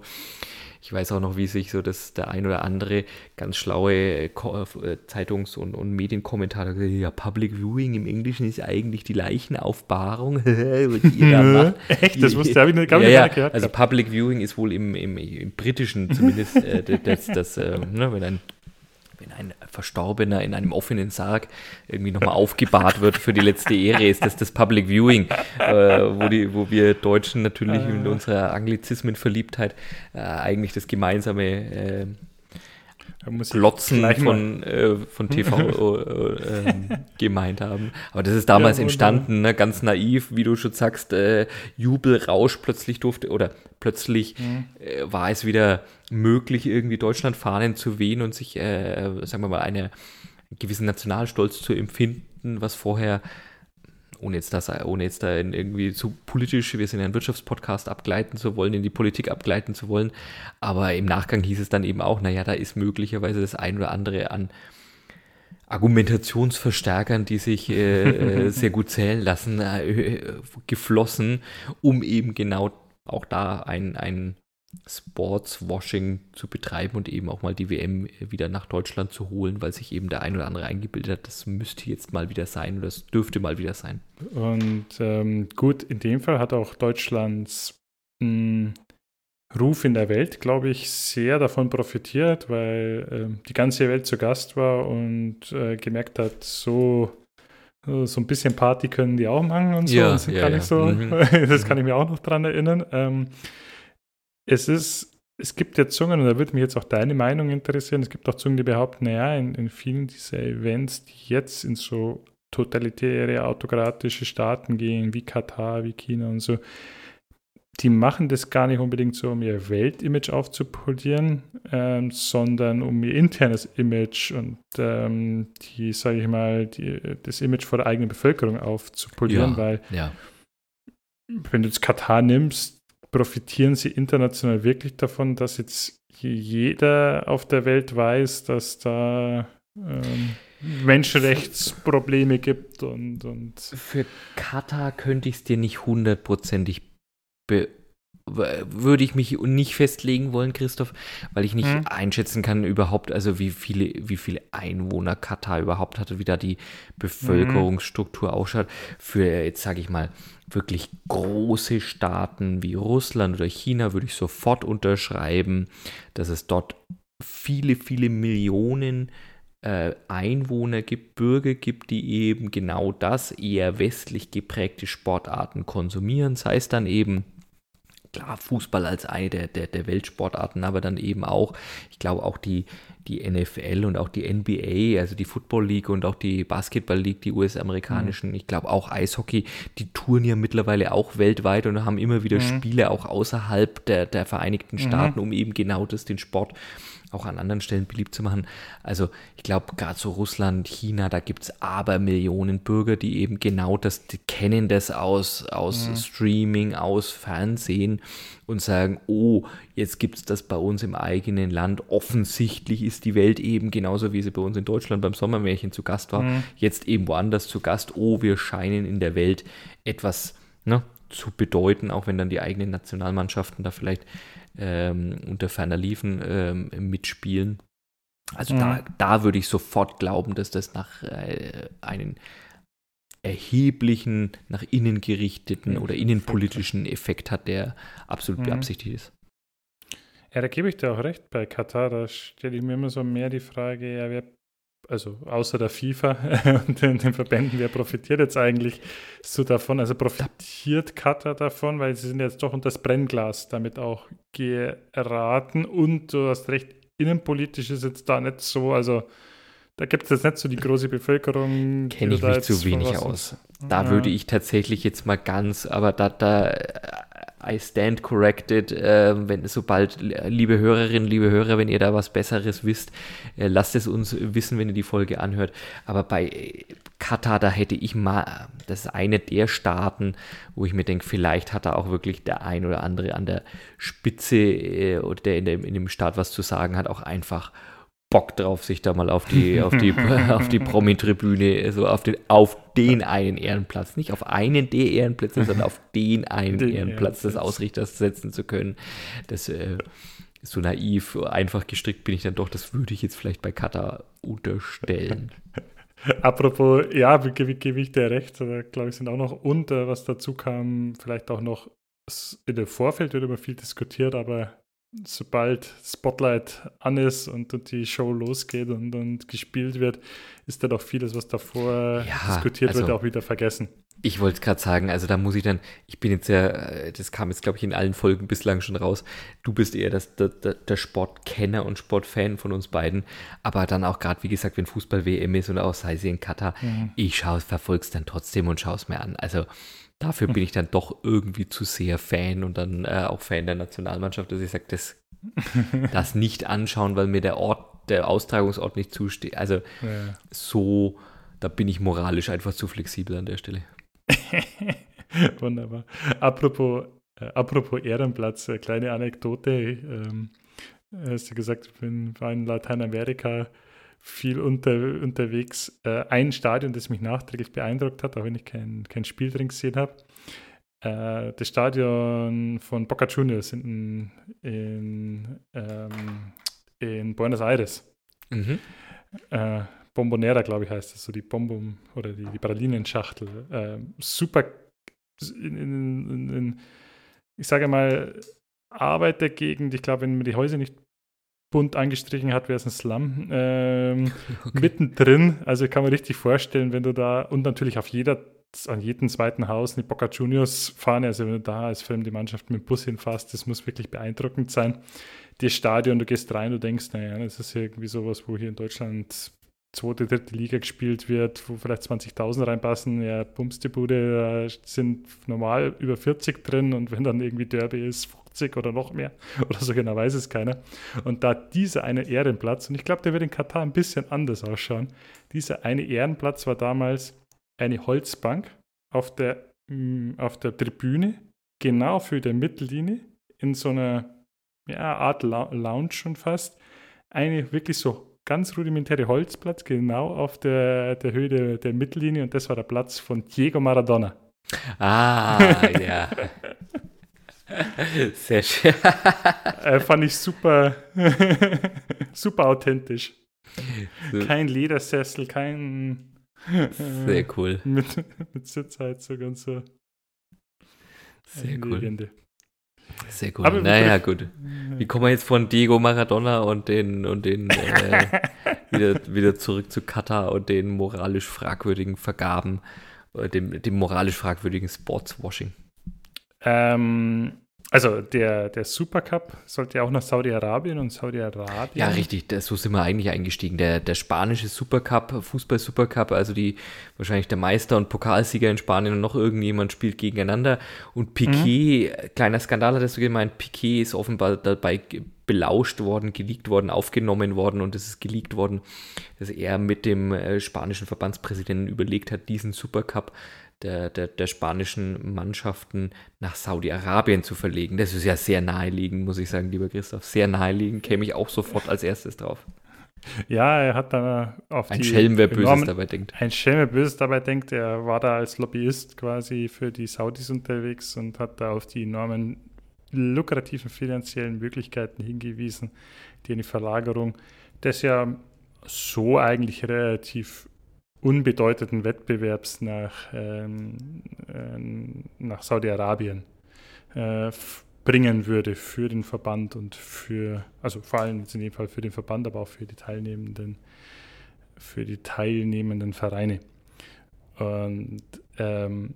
A: Ich weiß auch noch, wie sich so das der ein oder andere ganz schlaue äh, äh, Zeitungs- und, und Medienkommentator gesagt ja, Public Viewing im Englischen ist eigentlich die Leichenaufbahrung.
B: Echt? Das wusste ich, nicht,
A: ja, ja, gehört. Also Public Viewing ist wohl im, im, im Britischen zumindest äh, das, das äh, ne, wenn ein wenn ein Verstorbener in einem offenen Sarg irgendwie nochmal aufgebahrt wird für die letzte Ehre, ist das das Public Viewing, äh, wo, die, wo wir Deutschen natürlich in unserer Anglizismenverliebtheit äh, eigentlich das gemeinsame äh, Glotzen von, äh, von TV äh, äh, gemeint haben. Aber das ist damals ja, entstanden, ne? ganz naiv, wie du schon sagst, äh, Jubelrausch plötzlich durfte oder plötzlich mhm. Äh, war es wieder möglich, irgendwie Deutschlandfahnen zu wehen und sich, äh, sagen wir mal, einen gewissen Nationalstolz zu empfinden, was vorher ohne jetzt das, ohne jetzt da irgendwie zu politisch, wir sind ja ein Wirtschaftspodcast, abgleiten zu wollen, in die Politik abgleiten zu wollen. Aber im Nachgang hieß es dann eben auch, naja, da ist möglicherweise das ein oder andere an Argumentationsverstärkern, die sich äh, äh sehr gut zählen lassen, äh, geflossen, um eben genau auch da ein, ein Sportswashing zu betreiben und eben auch mal die WM wieder nach Deutschland zu holen, weil sich eben der ein oder andere eingebildet hat, das müsste jetzt mal wieder sein oder das dürfte mal wieder sein.
B: Und ähm, gut, in dem Fall hat auch Deutschlands mh, hm, Ruf in der Welt, glaube ich, sehr davon profitiert, weil äh, die ganze Welt zu Gast war und äh, gemerkt hat, so äh, so ein bisschen Party können die auch machen und so. Ja, und sind ja, gar nicht so. Mhm. Das kann ich mir auch noch dran erinnern. Ähm, es ist, es gibt ja Zungen, und da würde mich jetzt auch deine Meinung interessieren, es gibt auch Zungen, die behaupten, naja, in, in vielen dieser Events, die jetzt in so totalitäre, autokratische Staaten gehen, wie Katar, wie China und so, die machen das gar nicht unbedingt so, um ihr Weltimage aufzupolieren, ähm, sondern um ihr internes Image und ähm, die, sage ich mal, die, das Image vor der eigenen Bevölkerung aufzupolieren, ja, weil
A: ja.
B: wenn du jetzt Katar nimmst, profitieren sie international wirklich davon, dass jetzt jeder auf der Welt weiß, dass da ähm, Menschenrechtsprobleme gibt und, und
A: Für Katar könnte ich es dir nicht hundertprozentig be würde ich mich nicht festlegen wollen, Christoph, weil ich nicht hm. einschätzen kann überhaupt, also wie viele, wie viele Einwohner Katar überhaupt hat und wie da die Bevölkerungsstruktur hm. ausschaut. Für jetzt sage ich mal wirklich große Staaten wie Russland oder China würde ich sofort unterschreiben, dass es dort viele, viele Millionen äh, Einwohner gibt, Bürger gibt, die eben genau das eher westlich geprägte Sportarten konsumieren, sei es dann eben klar, Fußball als eine der, der, der Weltsportarten, aber dann eben auch, ich glaube auch die, die NFL und auch die NBA, also die Football League und auch die Basketball League, die US-amerikanischen, mhm. ich glaube auch Eishockey, die touren ja mittlerweile auch weltweit und haben immer wieder mhm. Spiele auch außerhalb der, der Vereinigten mhm. Staaten, um eben genau das, den Sport auch an anderen Stellen beliebt zu machen. Also ich glaube, gerade so Russland, China, da gibt es aber Millionen Bürger, die eben genau das, die kennen das aus, aus mhm. Streaming, aus Fernsehen und sagen, oh, jetzt gibt es das bei uns im eigenen Land. Offensichtlich ist die Welt eben genauso, wie sie bei uns in Deutschland beim Sommermärchen zu Gast war, mhm. jetzt eben woanders zu Gast. Oh, wir scheinen in der Welt etwas ne, zu bedeuten, auch wenn dann die eigenen Nationalmannschaften da vielleicht ähm, unter ferner Liefen ähm, mitspielen. Also mhm. da, da würde ich sofort glauben, dass das nach äh, einem erheblichen, nach innen gerichteten oder innenpolitischen Effekt hat, der absolut mhm. beabsichtigt ist.
B: Ja, da gebe ich dir auch recht bei Katar. Da stelle ich mir immer so mehr die Frage, ja, wer also außer der FIFA und den, den, Verbänden, wer profitiert jetzt eigentlich so davon? Also profitiert Katar davon, weil sie sind jetzt doch unter das Brennglas damit auch geraten und du hast recht, innenpolitisch ist jetzt da nicht so, also da gibt es jetzt nicht so die große Bevölkerung.
A: Kenne ich mich zu wenig aus. Da ja. würde ich tatsächlich jetzt mal ganz, aber da, da I stand corrected. Äh, wenn sobald, liebe Hörerinnen, liebe Hörer, wenn ihr da was Besseres wisst, äh, lasst es uns wissen, wenn ihr die Folge anhört. Aber bei äh, Katar, da hätte ich mal, das ist eine der Staaten, wo ich mir denke, vielleicht hat da auch wirklich der ein oder andere an der Spitze äh, oder der in, dem in dem Staat was zu sagen hat, auch einfach Bock drauf, sich da mal auf die, auf die, auf die Promi-Tribüne, so auf den, auf den einen Ehrenplatz, nicht auf einen der Ehrenplätze, sondern auf den einen den Ehrenplatz des Ausrichters setzen zu können. Das äh, so naiv, einfach gestrickt bin ich dann doch, das würde ich jetzt vielleicht bei Katar unterstellen.
B: Apropos, ja, gebe, gebe ich dir recht, glaube ich, sind auch noch unter, was dazu kam, vielleicht auch noch in dem Vorfeld wird immer viel diskutiert, aber sobald Spotlight an ist und, die Show losgeht und, und gespielt wird, ist da doch vieles, was davor ja, diskutiert also, wird, auch wieder vergessen.
A: Ich wollte gerade sagen, also da muss ich dann, ich bin jetzt ja, das kam jetzt, glaube ich, in allen Folgen bislang schon raus. Du bist eher das, der, der Sportkenner und Sportfan von uns beiden. Aber dann auch gerade, wie gesagt, wenn Fußball-WM ist und auch sei sie in Katar, mhm. ich schaue, verfolge es dann trotzdem und schaue es mir an. Also dafür bin ich dann doch irgendwie zu sehr Fan und dann äh, auch Fan der Nationalmannschaft, dass ich sage, das, das nicht anschauen, weil mir der Ort, der Austragungsort nicht zusteht. Also ja. so, da bin ich moralisch einfach zu flexibel an der Stelle.
B: Wunderbar. Apropos, äh, apropos Ehrenplatz, äh, kleine Anekdote. Ähm, hast du gesagt, ich bin, war in Lateinamerika viel unter, unterwegs. Äh, ein Stadion, das mich nachträglich beeindruckt hat, auch wenn ich kein, kein Spiel drin gesehen habe. Äh, das Stadion von Boca Juniors in, in, ähm, in Buenos Aires. Mhm. Äh, Bombonera, glaube ich, heißt das, so die Bonbon oder die, die Pralinenschachtel. Äh, super, in, in, in, ich sage mal, Arbeitergegend. Ich glaube, wenn man die Häuser nicht bunt angestrichen hat, wäre es ein Slum. Ähm, okay. Mittendrin, also kann man richtig vorstellen, wenn du da und natürlich auf jeder, an jedem zweiten Haus eine Boca Juniors Fahne, also wenn du da als fremde Mannschaft mit dem Bus hinfährst, das muss wirklich beeindruckend sein. Das Stadion, du gehst rein, du denkst, naja, das ist irgendwie sowas, wo hier in Deutschland zweite, dritte Liga gespielt wird, wo vielleicht 20.000 reinpassen, ja, Bums die Bude, da sind normal über 40 drin und wenn dann irgendwie Derby ist, 50 oder noch mehr oder so genau weiß es keiner. Und da dieser eine Ehrenplatz, und ich glaube, der wird in Katar ein bisschen anders ausschauen, dieser eine Ehrenplatz war damals eine Holzbank auf der, mm, auf der Tribüne, genau für der Mittellinie, in so einer ja, Art Lounge schon fast, eine wirklich so ganz rudimentäre Holzplatz, genau auf der, der Höhe der, der Mittellinie und das war der Platz von Diego Maradona.
A: Ah, ja. Sehr schön.
B: äh, fand ich super, super authentisch. Kein Ledersessel, kein.
A: Sehr cool.
B: Mit, mit Sitzheizung und so.
A: Sehr cool. Legende. Sehr gut. Aber naja, gut. Wie kommen wir jetzt von Diego Maradona und den, und den äh, wieder, wieder zurück zu Katar und den moralisch fragwürdigen Vergaben, äh, dem, dem moralisch fragwürdigen Sportswashing.
B: Ähm, also der, der Supercup sollte ja auch nach Saudi-Arabien und Saudi-Arabien.
A: Ja, richtig, das, so sind wir eigentlich eingestiegen. Der, der spanische Supercup, Fußball-Supercup, also die wahrscheinlich der Meister und Pokalsieger in Spanien und noch irgendjemand spielt gegeneinander. Und Piquet, mhm. kleiner Skandal hattest du gemeint, Piquet ist offenbar dabei belauscht worden, geleakt worden, aufgenommen worden und es ist geleakt worden, dass er mit dem äh, spanischen Verbandspräsidenten überlegt hat, diesen Supercup der, der, der spanischen Mannschaften nach Saudi-Arabien zu verlegen. Das ist ja sehr naheliegend, muss ich sagen, lieber Christoph. Sehr naheliegend, käme ich auch sofort als erstes drauf.
B: Ja, er hat dann auf
A: ein die. Schelm, wer Böses dabei denkt.
B: Ein Schelm, wer Böses dabei denkt. Er war da als Lobbyist quasi für die Saudis unterwegs und hat da auf die enormen lukrativen finanziellen Möglichkeiten hingewiesen, die eine Verlagerung des ja so eigentlich relativ unbedeutenden Wettbewerbs nach, ähm, äh, nach Saudi-Arabien äh, bringen würde für den Verband und für, also vor allem jetzt in dem Fall für den Verband, aber auch für die teilnehmenden, für die teilnehmenden Vereine. Und ähm,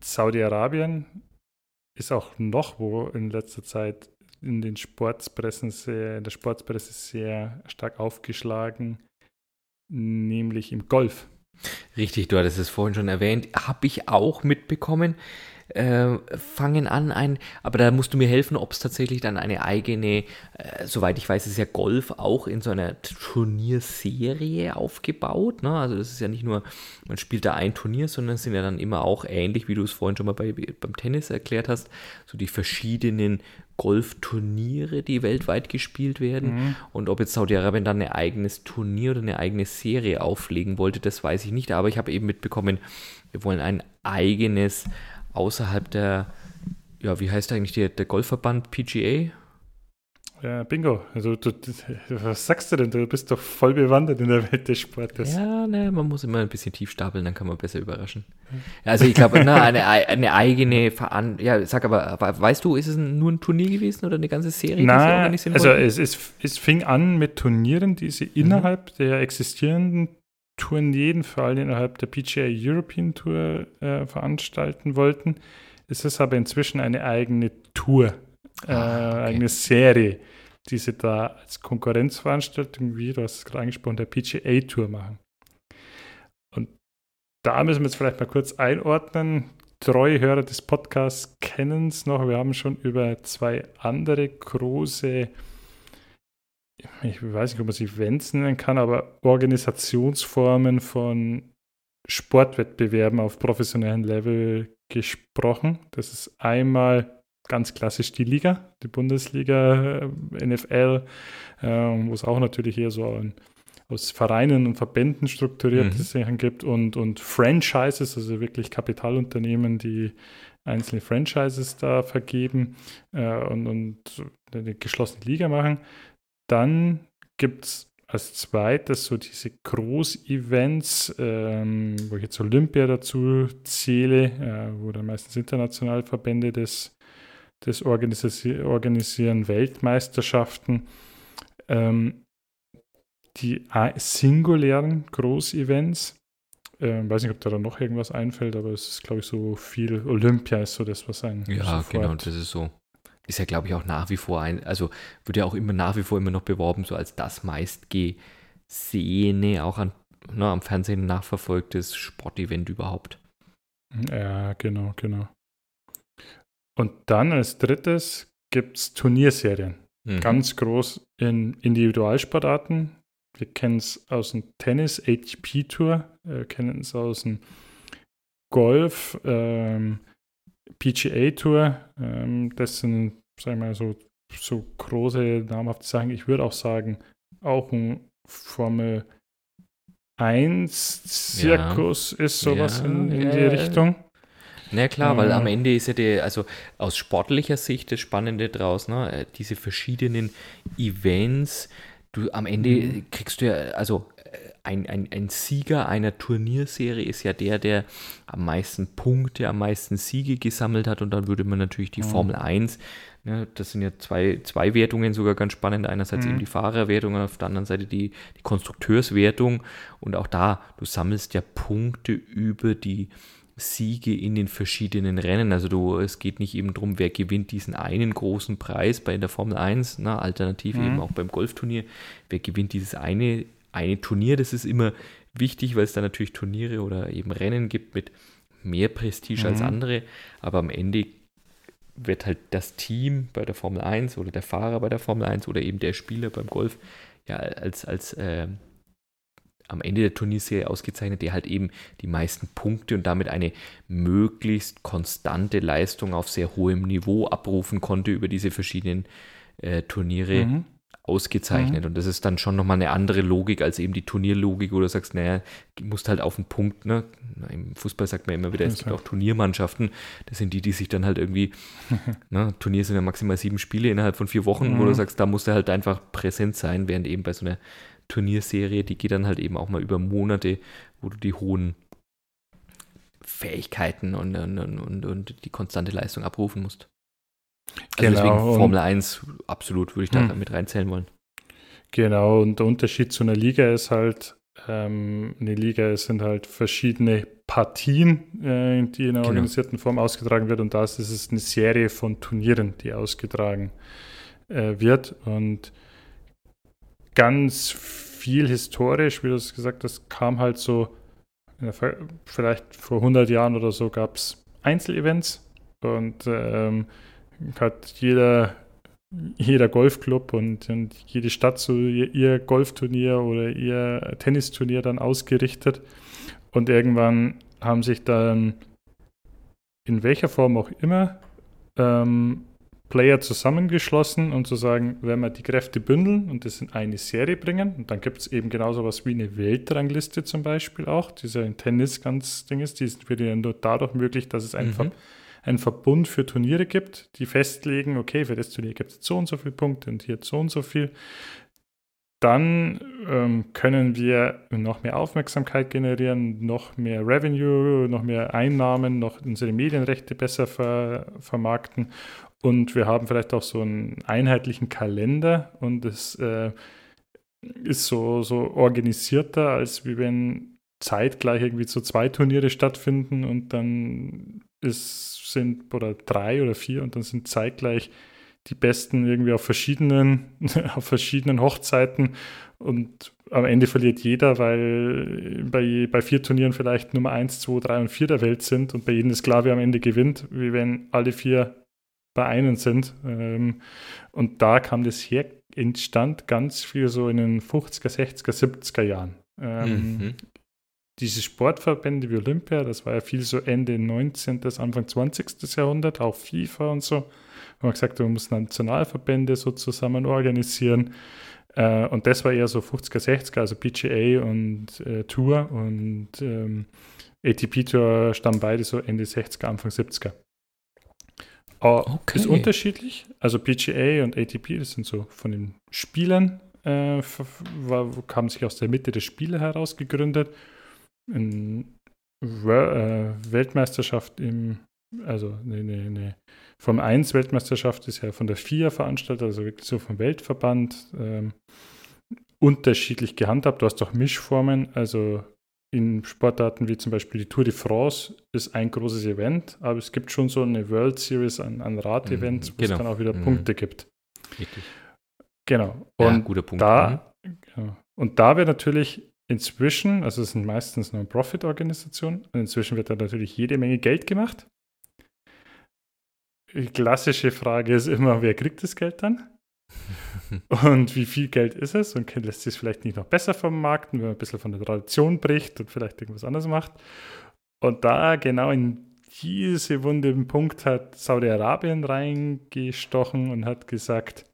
B: Saudi-Arabien ist auch noch wo in letzter Zeit in den Sportspressen sehr, in der Sportspresse sehr stark aufgeschlagen nämlich im Golf.
A: Richtig, du hattest es vorhin schon erwähnt, habe ich auch mitbekommen. Äh, fangen an, ein, aber da musst du mir helfen, ob es tatsächlich dann eine eigene, äh, soweit ich weiß, ist ja Golf auch in so einer Turnierserie aufgebaut. Ne? Also das ist ja nicht nur, man spielt da ein Turnier, sondern es sind ja dann immer auch ähnlich, wie du es vorhin schon mal bei, beim Tennis erklärt hast, so die verschiedenen Golfturniere, die weltweit gespielt werden. Mhm. Und ob jetzt Saudi-Arabien dann ein eigenes Turnier oder eine eigene Serie auflegen wollte, das weiß ich nicht. Aber ich habe eben mitbekommen, wir wollen ein eigenes außerhalb der, ja, wie heißt eigentlich der, der Golfverband PGA?
B: Ja, bingo. Also, du, was sagst du denn? Du bist doch voll bewandert in der Welt des Sportes.
A: Ja, ne, man muss immer ein bisschen tief stapeln, dann kann man besser überraschen. Also, ich glaube, ne, eine, eine eigene Veran Ja, sag aber, weißt du, ist es nur ein Turnier gewesen oder eine ganze Serie?
B: Nein, also es, es, es fing an mit Turnieren, die sie mhm. innerhalb der existierenden Touren, jeden Fall innerhalb der PGA European Tour äh, veranstalten wollten. Es ist aber inzwischen eine eigene Tour, äh, ah, okay. eigene Serie die sie da als Konkurrenzveranstaltung, wie du hast es gerade angesprochen, der PGA Tour machen. Und da müssen wir jetzt vielleicht mal kurz einordnen. Treue Hörer des Podcasts kennen es noch. Wir haben schon über zwei andere große, ich weiß nicht, ob man sie Events nennen kann, aber Organisationsformen von Sportwettbewerben auf professionellem Level gesprochen. Das ist einmal ganz klassisch die Liga, die Bundesliga, äh, NFL, äh, wo es auch natürlich eher so ein, aus Vereinen und Verbänden strukturierte mhm. Sachen gibt und, und Franchises, also wirklich Kapitalunternehmen, die einzelne Franchises da vergeben äh, und, und eine geschlossene Liga machen. Dann gibt es als zweites so diese Groß-Events, ähm, wo ich jetzt Olympia dazu zähle, äh, wo dann meistens internationale Verbände das das Organisi Organisieren Weltmeisterschaften, ähm, die singulären Großevents. Ähm, weiß nicht, ob da dann noch irgendwas einfällt, aber es ist, glaube ich, so viel. Olympia ist so das, was ein.
A: Ja, genau, das ist so. Ist ja, glaube ich, auch nach wie vor ein, also wird ja auch immer nach wie vor immer noch beworben, so als das meistgesehene, auch an, ne, am Fernsehen nachverfolgtes Sportevent überhaupt.
B: Ja, genau, genau. Und dann als drittes gibt es Turnierserien. Mhm. Ganz groß in Individualsportarten. Wir kennen es aus dem Tennis, ATP Tour, wir kennen es aus dem Golf, ähm, PGA Tour. Ähm, das sind, sagen wir mal, so, so große, namhafte Sachen. Ich würde auch sagen, auch ein Formel 1 Zirkus ja. ist sowas ja, in, in ja, die Richtung.
A: Na klar, weil am Ende ist ja die, also aus sportlicher Sicht das Spannende draus, ne? Äh, diese verschiedenen Events. Du am Ende mhm. kriegst du ja, also ein, ein, ein Sieger einer Turnierserie ist ja der, der am meisten Punkte, am meisten Siege gesammelt hat. Und dann würde man natürlich die mhm. Formel 1, ne, das sind ja zwei, zwei Wertungen sogar ganz spannend. Einerseits mhm. eben die Fahrerwertung und auf der anderen Seite die, die Konstrukteurswertung. Und auch da, du sammelst ja Punkte über die Siege in den verschiedenen Rennen. Also du, es geht nicht eben darum, wer gewinnt diesen einen großen Preis bei der Formel 1, na, alternativ mhm. eben auch beim Golfturnier, wer gewinnt dieses eine, eine Turnier. Das ist immer wichtig, weil es da natürlich Turniere oder eben Rennen gibt mit mehr Prestige mhm. als andere. Aber am Ende wird halt das Team bei der Formel 1 oder der Fahrer bei der Formel 1 oder eben der Spieler beim Golf ja als, als äh, am Ende der Turnierserie ausgezeichnet, der halt eben die meisten Punkte und damit eine möglichst konstante Leistung auf sehr hohem Niveau abrufen konnte über diese verschiedenen äh, Turniere. Mhm. Ausgezeichnet. Mhm. Und das ist dann schon nochmal eine andere Logik als eben die Turnierlogik, wo du sagst, naja, du musst halt auf den Punkt, ne? Im Fußball sagt man immer wieder, es gibt auch Turniermannschaften, das sind die, die sich dann halt irgendwie, ne, Turnier sind ja maximal sieben Spiele innerhalb von vier Wochen, mhm. wo du sagst, da musst du halt einfach präsent sein, während eben bei so einer Turnierserie, die geht dann halt eben auch mal über Monate, wo du die hohen Fähigkeiten und, und, und, und die konstante Leistung abrufen musst. Also genau, deswegen Formel 1 absolut würde ich da mh. mit reinzählen wollen.
B: Genau, und der Unterschied zu einer Liga ist halt, ähm, eine Liga sind halt verschiedene Partien, äh, die in einer genau. organisierten Form ausgetragen wird und das ist es eine Serie von Turnieren, die ausgetragen äh, wird und ganz viel historisch, wie du es gesagt hast, kam halt so, vielleicht vor 100 Jahren oder so gab es Einzelevents und ähm, hat jeder, jeder Golfclub und, und jede Stadt so ihr, ihr Golfturnier oder ihr Tennisturnier dann ausgerichtet und irgendwann haben sich dann in welcher Form auch immer ähm, Player zusammengeschlossen und zu sagen, wenn wir die Kräfte bündeln und das in eine Serie bringen, und dann gibt es eben genauso was wie eine Weltrangliste zum Beispiel auch, die ja in Tennis ganz Ding ist, die wird ja nur dadurch möglich, dass es einfach mhm. Einen Verbund für Turniere gibt, die festlegen, okay, für das Turnier gibt es so und so viele Punkte und hier so und so viel. Dann ähm, können wir noch mehr Aufmerksamkeit generieren, noch mehr Revenue, noch mehr Einnahmen, noch unsere Medienrechte besser ver vermarkten und wir haben vielleicht auch so einen einheitlichen Kalender und es äh, ist so, so organisierter, als wie wenn zeitgleich irgendwie so zwei Turniere stattfinden und dann ist, sind oder drei oder vier und dann sind zeitgleich die Besten irgendwie auf verschiedenen, auf verschiedenen Hochzeiten und am Ende verliert jeder, weil bei, bei vier Turnieren vielleicht Nummer 1, 2, 3 und 4 der Welt sind und bei jedem ist klar, wer am Ende gewinnt, wie wenn alle vier bei einem sind. Ähm, und da kam das her, entstand ganz viel so in den 50er, 60er, 70er Jahren. Ähm, mhm. Diese Sportverbände wie Olympia, das war ja viel so Ende 19., Anfang 20. Jahrhundert, auch FIFA und so. wo man gesagt, man muss Nationalverbände so zusammen organisieren. Äh, und das war eher so 50er, 60er, also PGA und äh, Tour und ähm, ATP Tour stammen beide so Ende 60er, Anfang 70er. Uh, okay. Ist unterschiedlich. Also PGA und ATP, das sind so von den Spielern, äh, war, haben sich aus der Mitte der Spiele heraus gegründet. Eine äh, Weltmeisterschaft im, also eine, eine, eine Formel 1 Weltmeisterschaft ist ja von der FIA veranstaltet, also wirklich so vom Weltverband. Ähm, unterschiedlich gehandhabt. Du hast auch Mischformen, also in Sportarten wie zum Beispiel die Tour de France ist ein großes Event, aber es gibt schon so eine World Series an, an Radevents, mhm, wo genau. es dann auch wieder mhm. Punkte gibt. Richtig. Genau. Und ja, guter Punkt. Da, mhm. genau. Und da wird natürlich inzwischen, also es sind meistens Non-Profit-Organisationen, und inzwischen wird da natürlich jede Menge Geld gemacht. Die klassische Frage ist immer, wer kriegt das Geld dann? und wie viel Geld ist es und lässt sich es vielleicht nicht noch besser vermarkten, wenn man ein bisschen von der Tradition bricht und vielleicht irgendwas anderes macht. Und da genau in diese wunden Punkt hat Saudi-Arabien reingestochen und hat gesagt,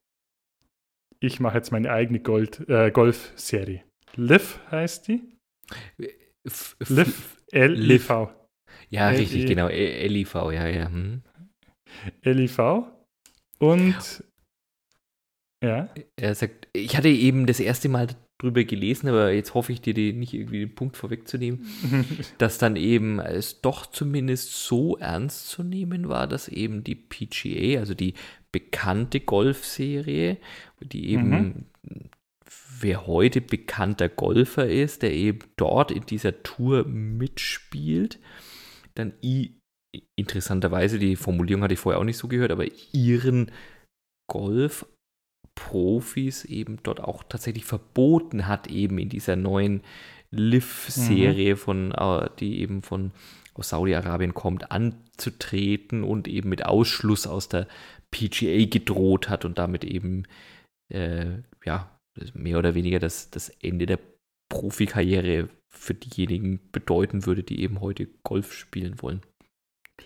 B: ich mache jetzt meine eigene Gold, äh, Golf-Serie. Liv heißt die.
A: Liv, L-I-V. Ja, richtig, genau. L-I-V, ja, ja. Hm.
B: L-I-V. Und ja.
A: Er sagt, ich hatte eben das erste Mal drüber gelesen, aber jetzt hoffe ich dir die nicht irgendwie den Punkt vorwegzunehmen, dass dann eben es doch zumindest so ernst zu nehmen war, dass eben die PGA, also die bekannte Golfserie, die eben mhm. Wer heute bekannter Golfer ist, der eben dort in dieser Tour mitspielt, dann i interessanterweise, die Formulierung hatte ich vorher auch nicht so gehört, aber ihren Golf Profis eben dort auch tatsächlich verboten hat, eben in dieser neuen Liv-Serie mhm. von, äh, die eben von aus Saudi-Arabien kommt, anzutreten und eben mit Ausschluss aus der PGA gedroht hat und damit eben äh, ja mehr oder weniger das, das Ende der Profikarriere für diejenigen bedeuten würde, die eben heute Golf spielen wollen.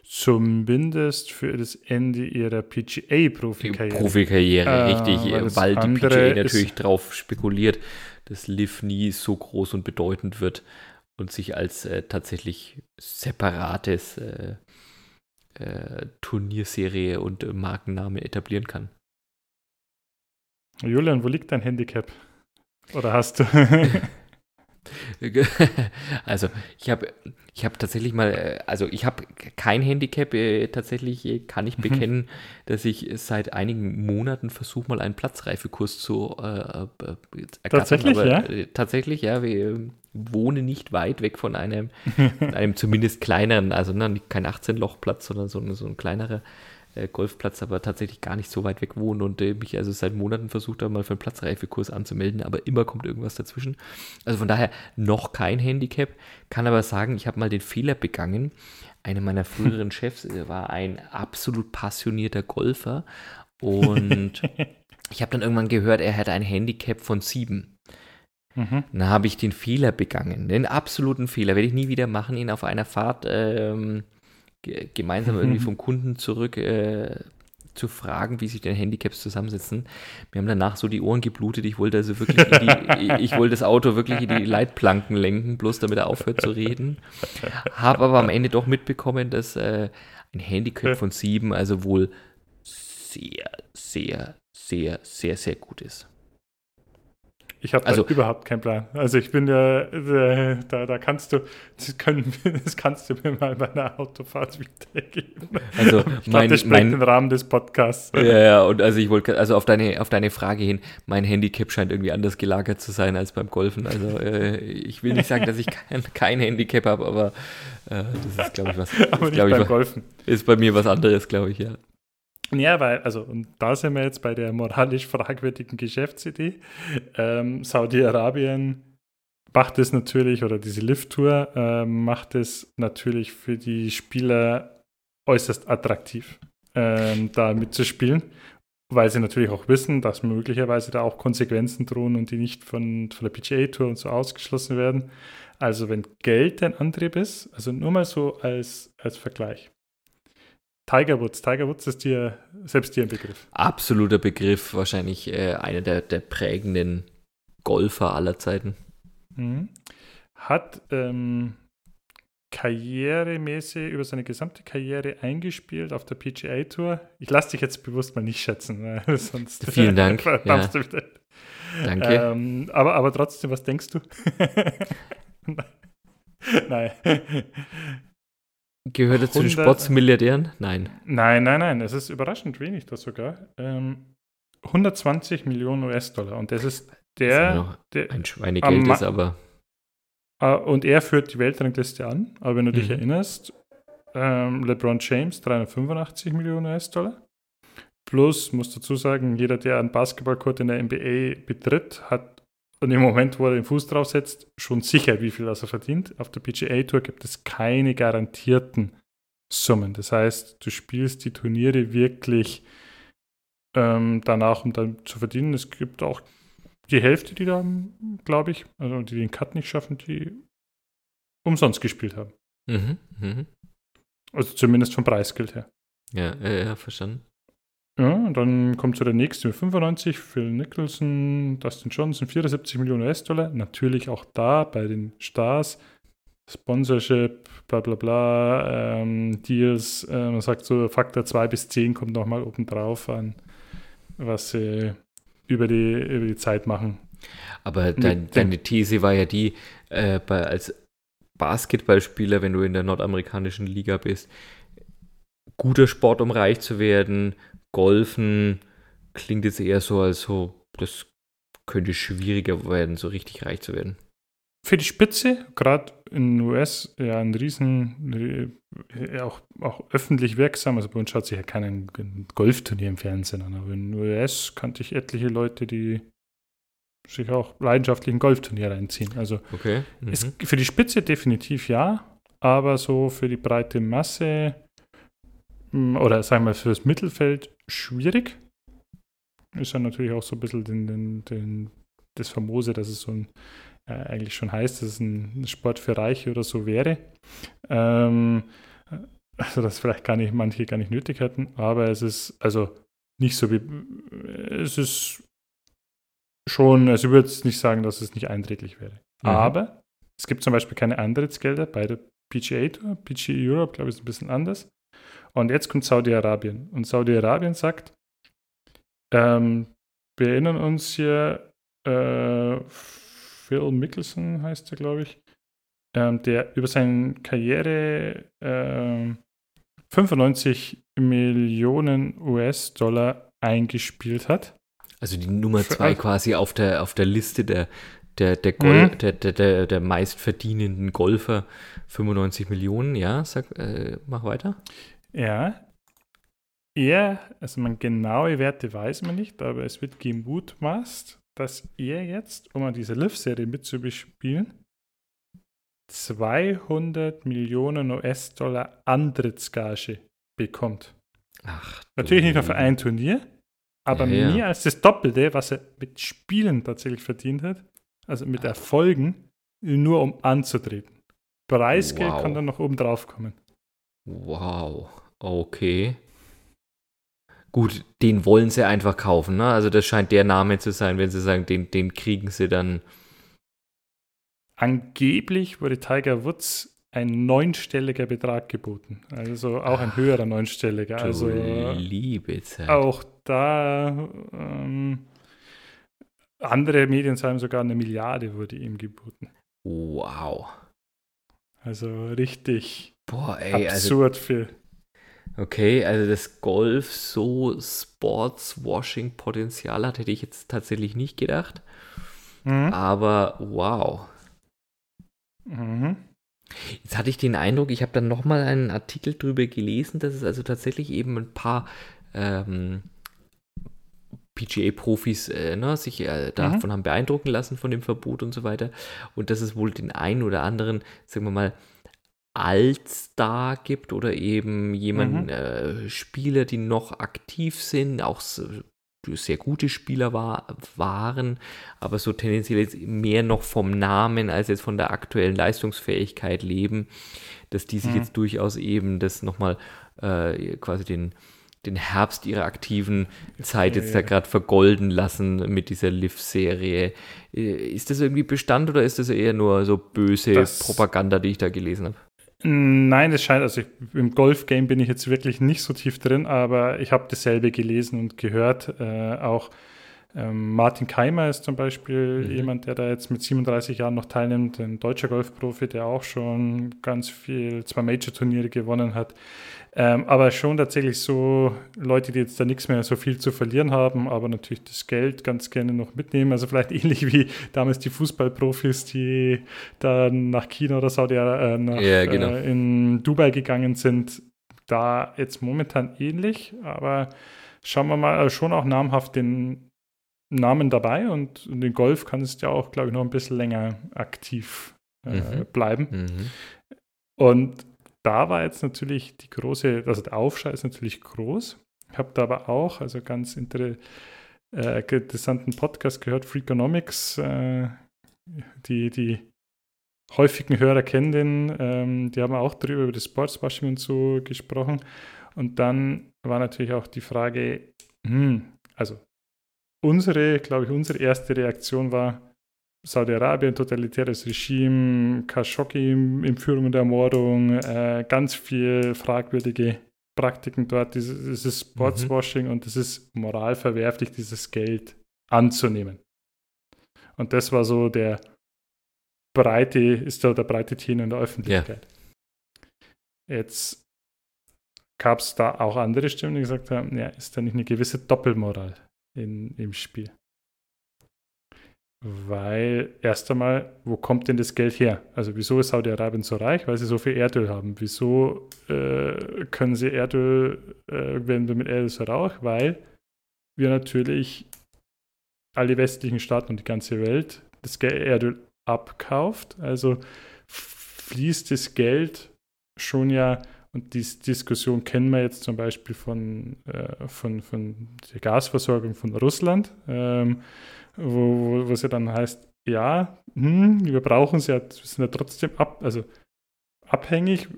B: Zumindest für das Ende ihrer PGA-Profikarriere.
A: Profikarriere, äh, richtig, weil, weil die PGA natürlich darauf spekuliert, dass Liv nie so groß und bedeutend wird und sich als äh, tatsächlich separates äh, äh Turnierserie und Markenname etablieren kann.
B: Julian, wo liegt dein Handicap? Oder hast du?
A: also ich habe ich habe tatsächlich mal, äh, also ich habe kein Handicap, äh, tatsächlich äh, kann ich mhm. bekennen, mhm. dass ich seit einigen Monaten versuche, mal einen Platzreifekurs zu äh,
B: ergattern. Tatsächlich, Aber, ja?
A: tatsächlich, ja, wir wohnen nicht weit weg von einem, einem zumindest kleineren, also ne, kein 18-Loch-Platz, sondern so, so ein kleinerer äh, Golfplatz, aber tatsächlich gar nicht so weit weg wohnen und äh, mich also seit Monaten versucht habe, mal für einen Platzreifekurs anzumelden, aber immer kommt irgendwas dazwischen. Also von daher noch kein Handicap, kann aber sagen, ich habe mal den Fehler begangen. Einer meiner früheren Chefs äh, war ein absolut passionierter Golfer und ich habe dann irgendwann gehört, er hätte ein Handicap von sieben. Mhm. Dann habe ich den Fehler begangen, den absoluten Fehler, werde ich nie wieder machen, ihn auf einer Fahrt ähm, gemeinsam irgendwie vom Kunden zurück äh, zu fragen, wie sich denn Handicaps zusammensetzen. Wir haben danach so die Ohren geblutet. Ich wollte also wirklich, die, ich wollte das Auto wirklich in die Leitplanken lenken, bloß damit er aufhört zu reden. Habe aber am Ende doch mitbekommen, dass äh, ein Handicap von sieben also wohl sehr, sehr, sehr, sehr, sehr gut ist.
B: Ich habe also, überhaupt keinen Plan. Also ich bin ja, äh, da, da kannst du, das, können, das kannst du mir mal bei einer Autofahrt wiedergeben. Also ich mein, glaub, das mein, im Rahmen des Podcasts.
A: Ja, ja, und also ich wollte, also auf deine, auf deine Frage hin, mein Handicap scheint irgendwie anders gelagert zu sein als beim Golfen. Also äh, ich will nicht sagen, dass ich kein, kein Handicap habe, aber äh, das ist, glaube ich, was. aber ist, nicht beim ich, Golfen. Ist bei mir was anderes, glaube ich, ja.
B: Ja, weil, also, und da sind wir jetzt bei der moralisch fragwürdigen Geschäftsidee. Ähm, Saudi-Arabien macht es natürlich, oder diese Lift-Tour äh, macht es natürlich für die Spieler äußerst attraktiv, ähm, da mitzuspielen, weil sie natürlich auch wissen, dass möglicherweise da auch Konsequenzen drohen und die nicht von, von der PGA-Tour und so ausgeschlossen werden. Also, wenn Geld ein Antrieb ist, also nur mal so als, als Vergleich. Tiger Woods. Tiger Woods ist dir selbst dir ein Begriff.
A: Absoluter Begriff, wahrscheinlich äh, einer der, der prägenden Golfer aller Zeiten.
B: Mhm. Hat ähm, karrieremäßig über seine gesamte Karriere eingespielt auf der PGA Tour. Ich lasse dich jetzt bewusst mal nicht schätzen, sonst
A: vielen Dank. ja.
B: Danke. Ähm, aber, aber trotzdem, was denkst du? Nein.
A: Gehört er zu den Sportsmilliardären? Nein.
B: Nein, nein, nein. Es ist überraschend wenig, das sogar. Ähm, 120 Millionen US-Dollar. Und das ist der. Das ist
A: ein Schweinegeld ist, aber.
B: Uh, und er führt die Weltrangliste an. Aber wenn du mhm. dich erinnerst, ähm, LeBron James 385 Millionen US-Dollar. Plus, muss dazu sagen, jeder, der einen Basketballcourt in der NBA betritt, hat und im Moment, wo er den Fuß draufsetzt, schon sicher, wie viel er verdient. Auf der PGA Tour gibt es keine garantierten Summen. Das heißt, du spielst die Turniere wirklich ähm, danach, um dann zu verdienen. Es gibt auch die Hälfte, die da, glaube ich, also die den Cut nicht schaffen, die umsonst gespielt haben. Mhm, mh. Also zumindest vom Preisgeld her.
A: Ja, ja, ja, verstanden.
B: Ja, und dann kommt so der nächste mit 95, Phil Nicholson, Dustin Johnson, 74 Millionen US-Dollar. Natürlich auch da bei den Stars. Sponsorship, bla bla bla, ähm, Deals, äh, man sagt so Faktor 2 bis 10 kommt nochmal oben drauf an, was sie über die, über die Zeit machen.
A: Aber dein, deine These war ja die, äh, bei, als Basketballspieler, wenn du in der nordamerikanischen Liga bist, guter Sport, um reich zu werden, Golfen klingt jetzt eher so, als so, das könnte schwieriger werden, so richtig reich zu werden.
B: Für die Spitze, gerade in den US, ja, ein riesen, äh, auch, auch öffentlich wirksam. Also bei uns schaut sich ja kein Golfturnier im Fernsehen an, aber in den US kannte ich etliche Leute, die sich auch leidenschaftlich ein Golfturnier reinziehen. Also
A: okay. mhm.
B: für die Spitze definitiv ja, aber so für die breite Masse oder sagen wir für das Mittelfeld schwierig. Ist ja natürlich auch so ein bisschen den, den, den, das Famose, dass es so ein äh, eigentlich schon heißt, dass es ein Sport für Reiche oder so wäre. Ähm, also das vielleicht gar nicht, manche gar nicht nötig hätten, aber es ist also nicht so wie es ist schon, also ich würde jetzt nicht sagen, dass es nicht einträglich wäre. Mhm. Aber es gibt zum Beispiel keine Eintrittsgelder bei der PGA Tour. PGA Europe, glaube ich, ist ein bisschen anders. Und jetzt kommt Saudi-Arabien. Und Saudi-Arabien sagt, ähm, wir erinnern uns hier, äh, Phil Mickelson heißt er, glaube ich, ähm, der über seine Karriere äh, 95 Millionen US-Dollar eingespielt hat.
A: Also die Nummer zwei quasi auf der, auf der Liste der, der, der, Gol mhm. der, der, der, der meistverdienenden Golfer 95 Millionen, ja, sag, äh, mach weiter.
B: Ja. Er, also man genaue Werte weiß man nicht, aber es wird gemutmaßt, dass er jetzt, um an dieser Live-Serie mitzubespielen, 200 Millionen US-Dollar Antrittsgage bekommt.
A: Ach.
B: Natürlich nicht nur für ein Turnier, aber ja, mehr als das Doppelte, was er mit Spielen tatsächlich verdient hat, also mit Erfolgen, nur um anzutreten. Preisgeld wow. kann dann noch oben drauf kommen.
A: Wow, okay. Gut, den wollen sie einfach kaufen, ne? Also das scheint der Name zu sein, wenn sie sagen, den, den kriegen sie dann.
B: Angeblich wurde Tiger Woods ein neunstelliger Betrag geboten. Also auch ein höherer neunstelliger. Also
A: liebe Zeit.
B: auch da ähm, andere Medien sagen sogar eine Milliarde wurde ihm geboten.
A: Wow.
B: Also richtig
A: Boah, ey,
B: also absurd also, viel.
A: Okay, also das Golf so Sportswashing-Potenzial hat, hätte ich jetzt tatsächlich nicht gedacht. Mhm. Aber wow.
B: Mhm.
A: Jetzt hatte ich den Eindruck, ich habe dann nochmal einen Artikel drüber gelesen, dass es also tatsächlich eben ein paar ähm, PGA-Profis äh, ne, sich äh, davon mhm. haben beeindrucken lassen von dem Verbot und so weiter. Und dass es wohl den einen oder anderen, sagen wir mal, Altstar gibt oder eben jemanden, mhm. äh, Spieler, die noch aktiv sind, auch so, sehr gute Spieler war, waren, aber so tendenziell jetzt mehr noch vom Namen als jetzt von der aktuellen Leistungsfähigkeit leben, dass die sich mhm. jetzt durchaus eben das nochmal äh, quasi den, den Herbst ihrer aktiven Zeit jetzt da gerade vergolden lassen mit dieser Liv-Serie. Äh, ist das irgendwie Bestand oder ist das eher nur so böse das, Propaganda, die ich da gelesen habe?
B: Nein, es scheint, also ich, im Golf-Game bin ich jetzt wirklich nicht so tief drin, aber ich habe dasselbe gelesen und gehört. Äh, auch ähm, Martin Keimer ist zum Beispiel mhm. jemand, der da jetzt mit 37 Jahren noch teilnimmt, ein deutscher Golfprofi, der auch schon ganz viel, zwei Major-Turniere gewonnen hat. Ähm, aber schon tatsächlich so Leute, die jetzt da nichts mehr so viel zu verlieren haben, aber natürlich das Geld ganz gerne noch mitnehmen. Also vielleicht ähnlich wie damals die Fußballprofis, die dann nach China oder Saudi äh, nach,
A: ja, genau.
B: äh, in Dubai gegangen sind. Da jetzt momentan ähnlich, aber schauen wir mal, äh, schon auch namhaft den Namen dabei und in den Golf kann es ja auch, glaube ich, noch ein bisschen länger aktiv äh, mhm. bleiben.
A: Mhm.
B: Und da war jetzt natürlich die große, also der Aufschrei ist natürlich groß. Ich habe da aber auch, also ganz inter, äh, interessanten Podcast gehört, Freakonomics, äh, die, die häufigen Hörer kennen den, ähm, die haben auch darüber, über das Sportswashing und so gesprochen. Und dann war natürlich auch die Frage, hm, also unsere, glaube ich, unsere erste Reaktion war, Saudi-Arabien, totalitäres Regime, Khashoggi in Führung und Ermordung, äh, ganz viel fragwürdige Praktiken dort. Dieses, dieses Sportswashing mhm. und es ist moralverwerflich, dieses Geld anzunehmen. Und das war so der breite, ist so der breite Tenor in der Öffentlichkeit. Ja. Jetzt gab es da auch andere Stimmen, die gesagt haben, ja, ist da nicht eine gewisse Doppelmoral in, im Spiel? Weil erst einmal, wo kommt denn das Geld her? Also wieso ist Saudi-Arabien so reich? Weil sie so viel Erdöl haben. Wieso äh, können sie Erdöl, äh, werden wir mit Erdöl so reich? Weil wir natürlich alle westlichen Staaten und die ganze Welt das Erdöl abkauft. Also fließt das Geld schon ja, und diese Diskussion kennen wir jetzt zum Beispiel von, äh, von, von der Gasversorgung von Russland, ähm, wo, wo es ja dann heißt, ja, hm, wir brauchen es ja, wir sind ja trotzdem ab, also abhängig.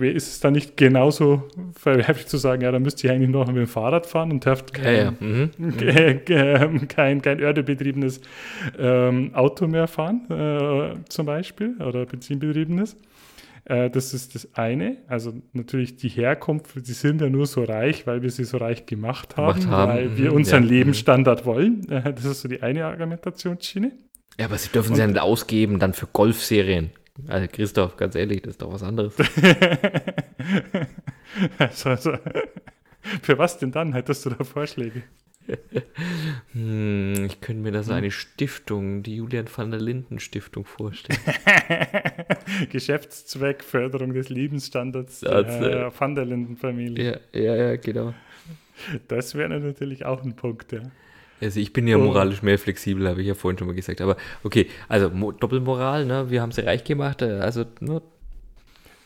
B: Ist es dann nicht genauso verwerflich zu sagen, ja, dann müsst ihr eigentlich noch mit dem Fahrrad fahren und dürft kein, ja, ja. Mhm. mhm. kein, kein örtebetriebenes ähm, Auto mehr fahren, äh, zum Beispiel, oder benzinbetriebenes. Äh, das ist das eine. Also natürlich die Herkunft, sie sind ja nur so reich, weil wir sie so reich gemacht haben, gemacht haben. weil wir mhm. unseren ja. Lebensstandard wollen. Äh, das ist so die eine Argumentationsschiene.
A: Ja, aber sie dürfen sie ja nicht ausgeben dann für Golfserien. Also Christoph, ganz ehrlich, das ist doch was anderes.
B: also, also, für was denn dann? Hättest du da Vorschläge?
A: hm, ich könnte mir da so hm. eine Stiftung, die Julian van der Linden Stiftung vorstellen.
B: Geschäftszweck, Förderung des Lebensstandards der äh, van der Linden Familie.
A: Ja, ja, ja, genau.
B: Das wäre natürlich auch ein Punkt, ja.
A: Also ich bin ja moralisch mehr flexibel, habe ich ja vorhin schon mal gesagt. Aber okay, also Doppelmoral, ne? wir haben sie reich gemacht. Äh, also nur.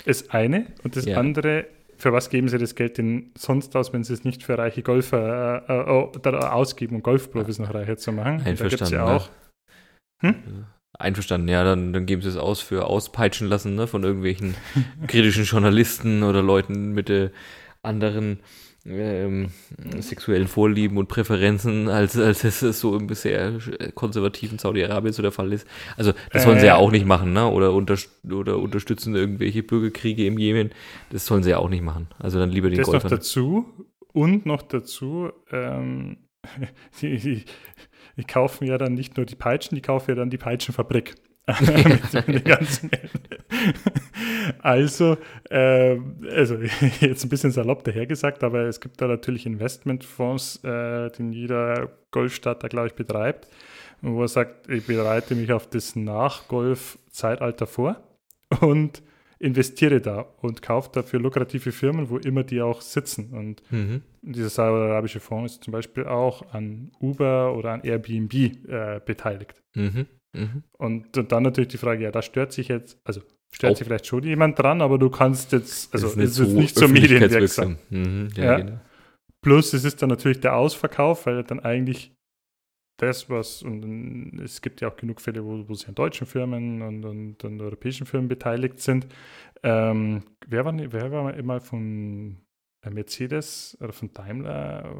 B: Das eine und das ja. andere, für was geben sie das Geld denn sonst aus, wenn sie es nicht für reiche Golfer äh, äh, ausgeben, um Golfprofis noch reicher zu machen?
A: Einverstanden. Da ja auch. Hm? Einverstanden, ja, dann, dann geben sie es aus für auspeitschen lassen ne, von irgendwelchen kritischen Journalisten oder Leuten mit äh, anderen ähm, sexuellen Vorlieben und Präferenzen, als, als es so im bisher konservativen Saudi-Arabien so der Fall ist. Also das sollen äh, sie ja auch nicht machen, ne? Oder, unter, oder unterstützen irgendwelche Bürgerkriege im Jemen. Das sollen sie ja auch nicht machen. Also dann lieber den
B: das Golfern. noch dazu und noch dazu, ähm, die, die, die kaufen ja dann nicht nur die Peitschen, die kaufen ja dann die Peitschenfabrik. also, äh, also jetzt ein bisschen salopp dahergesagt, aber es gibt da natürlich Investmentfonds, äh, den jeder Golfstarter, glaube ich, betreibt, wo er sagt, ich bereite mich auf das Nach-Golf-Zeitalter vor und investiere da und kaufe dafür lukrative Firmen, wo immer die auch sitzen. Und mhm. dieser saudi-arabische Fonds ist zum Beispiel auch an Uber oder an Airbnb äh, beteiligt. Mhm. Mhm. Und, dann natürlich die Frage, ja, da stört sich jetzt, also stört Auch. sich vielleicht schon jemand dran, aber du kannst jetzt, also ist es ist nicht so medienwirksam. Mhm, ja, ja. Genau. Plus es ist dann natürlich der Ausverkauf, weil dann eigentlich das, was, und es gibt ja auch genug Fälle, wo, wo sie an deutschen Firmen und, und, und europäischen Firmen beteiligt sind. Ähm, wer, war, wer war immer von Mercedes oder von Daimler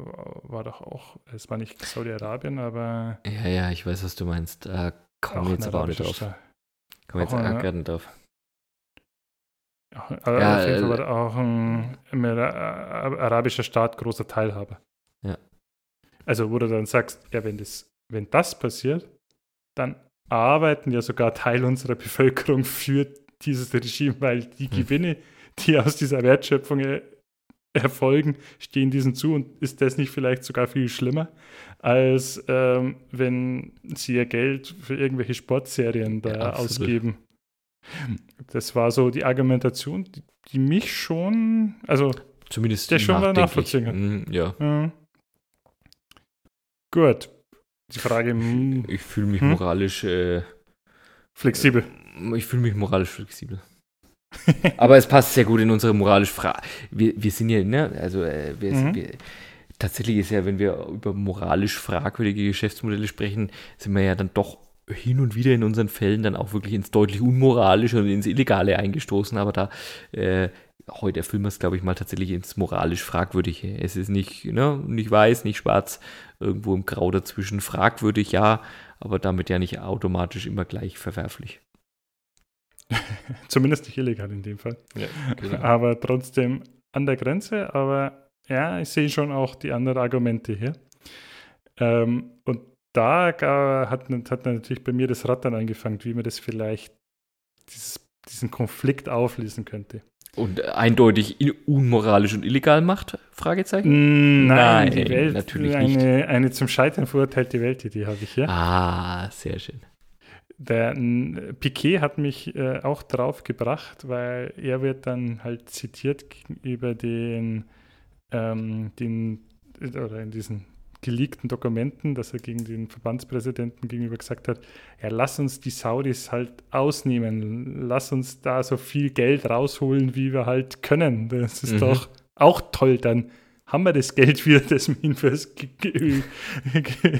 B: war doch auch, es war nicht Saudi-Arabien, aber.
A: Ja, ja, ich weiß, was du meinst. Äh, Kommen jetzt aber auch nicht drauf. Kommen jetzt auch gerade nicht drauf.
B: Ja, ja, auf jeden Fall äh, auch ein, ein, äh, arabischer Staat großer Teilhaber.
A: Ja.
B: Also, wo du dann sagst, ja, wenn das, wenn das passiert, dann arbeiten ja sogar Teil unserer Bevölkerung für dieses Regime, weil die hm. Gewinne, die aus dieser Wertschöpfung äh, erfolgen, stehen diesen zu und ist das nicht vielleicht sogar viel schlimmer, als ähm, wenn sie ihr Geld für irgendwelche Sportserien da ja, ausgeben. Das war so die Argumentation, die, die mich schon, also
A: zumindest
B: der schon nachvollziehen kann.
A: Mhm, ja.
B: ja. Gut. Die Frage.
A: Hm, ich fühle mich hm? moralisch äh,
B: flexibel.
A: Ich fühle mich moralisch flexibel. Aber es passt sehr gut in unsere moralische Frage. Wir, wir sind ja, ne, also äh, wir, mhm. wir, tatsächlich ist ja, wenn wir über moralisch fragwürdige Geschäftsmodelle sprechen, sind wir ja dann doch hin und wieder in unseren Fällen dann auch wirklich ins deutlich Unmoralische und ins Illegale eingestoßen. Aber da äh, heute erfüllen wir es, glaube ich, mal tatsächlich ins moralisch Fragwürdige. Es ist nicht, ne, nicht weiß, nicht schwarz, irgendwo im Grau dazwischen. Fragwürdig, ja, aber damit ja nicht automatisch immer gleich verwerflich.
B: Zumindest nicht illegal in dem Fall. Ja, genau. Aber trotzdem an der Grenze. Aber ja, ich sehe schon auch die anderen Argumente hier. Ähm, und da hat, hat natürlich bei mir das Rad dann angefangen, wie man das vielleicht dieses, diesen Konflikt auflösen könnte.
A: Und eindeutig unmoralisch und illegal macht? Fragezeichen?
B: Nein, Nein die Welt, natürlich eine, nicht. Eine zum Scheitern verurteilte Weltidee habe ich hier.
A: Ah, sehr schön.
B: Der Piquet hat mich äh, auch drauf gebracht, weil er wird dann halt zitiert über den, ähm, den oder in diesen geleakten Dokumenten, dass er gegen den Verbandspräsidenten gegenüber gesagt hat, ja, lass uns die Saudis halt ausnehmen, lass uns da so viel Geld rausholen, wie wir halt können. Das ist mhm. doch auch toll, dann haben wir das Geld wieder, das wir ihnen fürs ge ge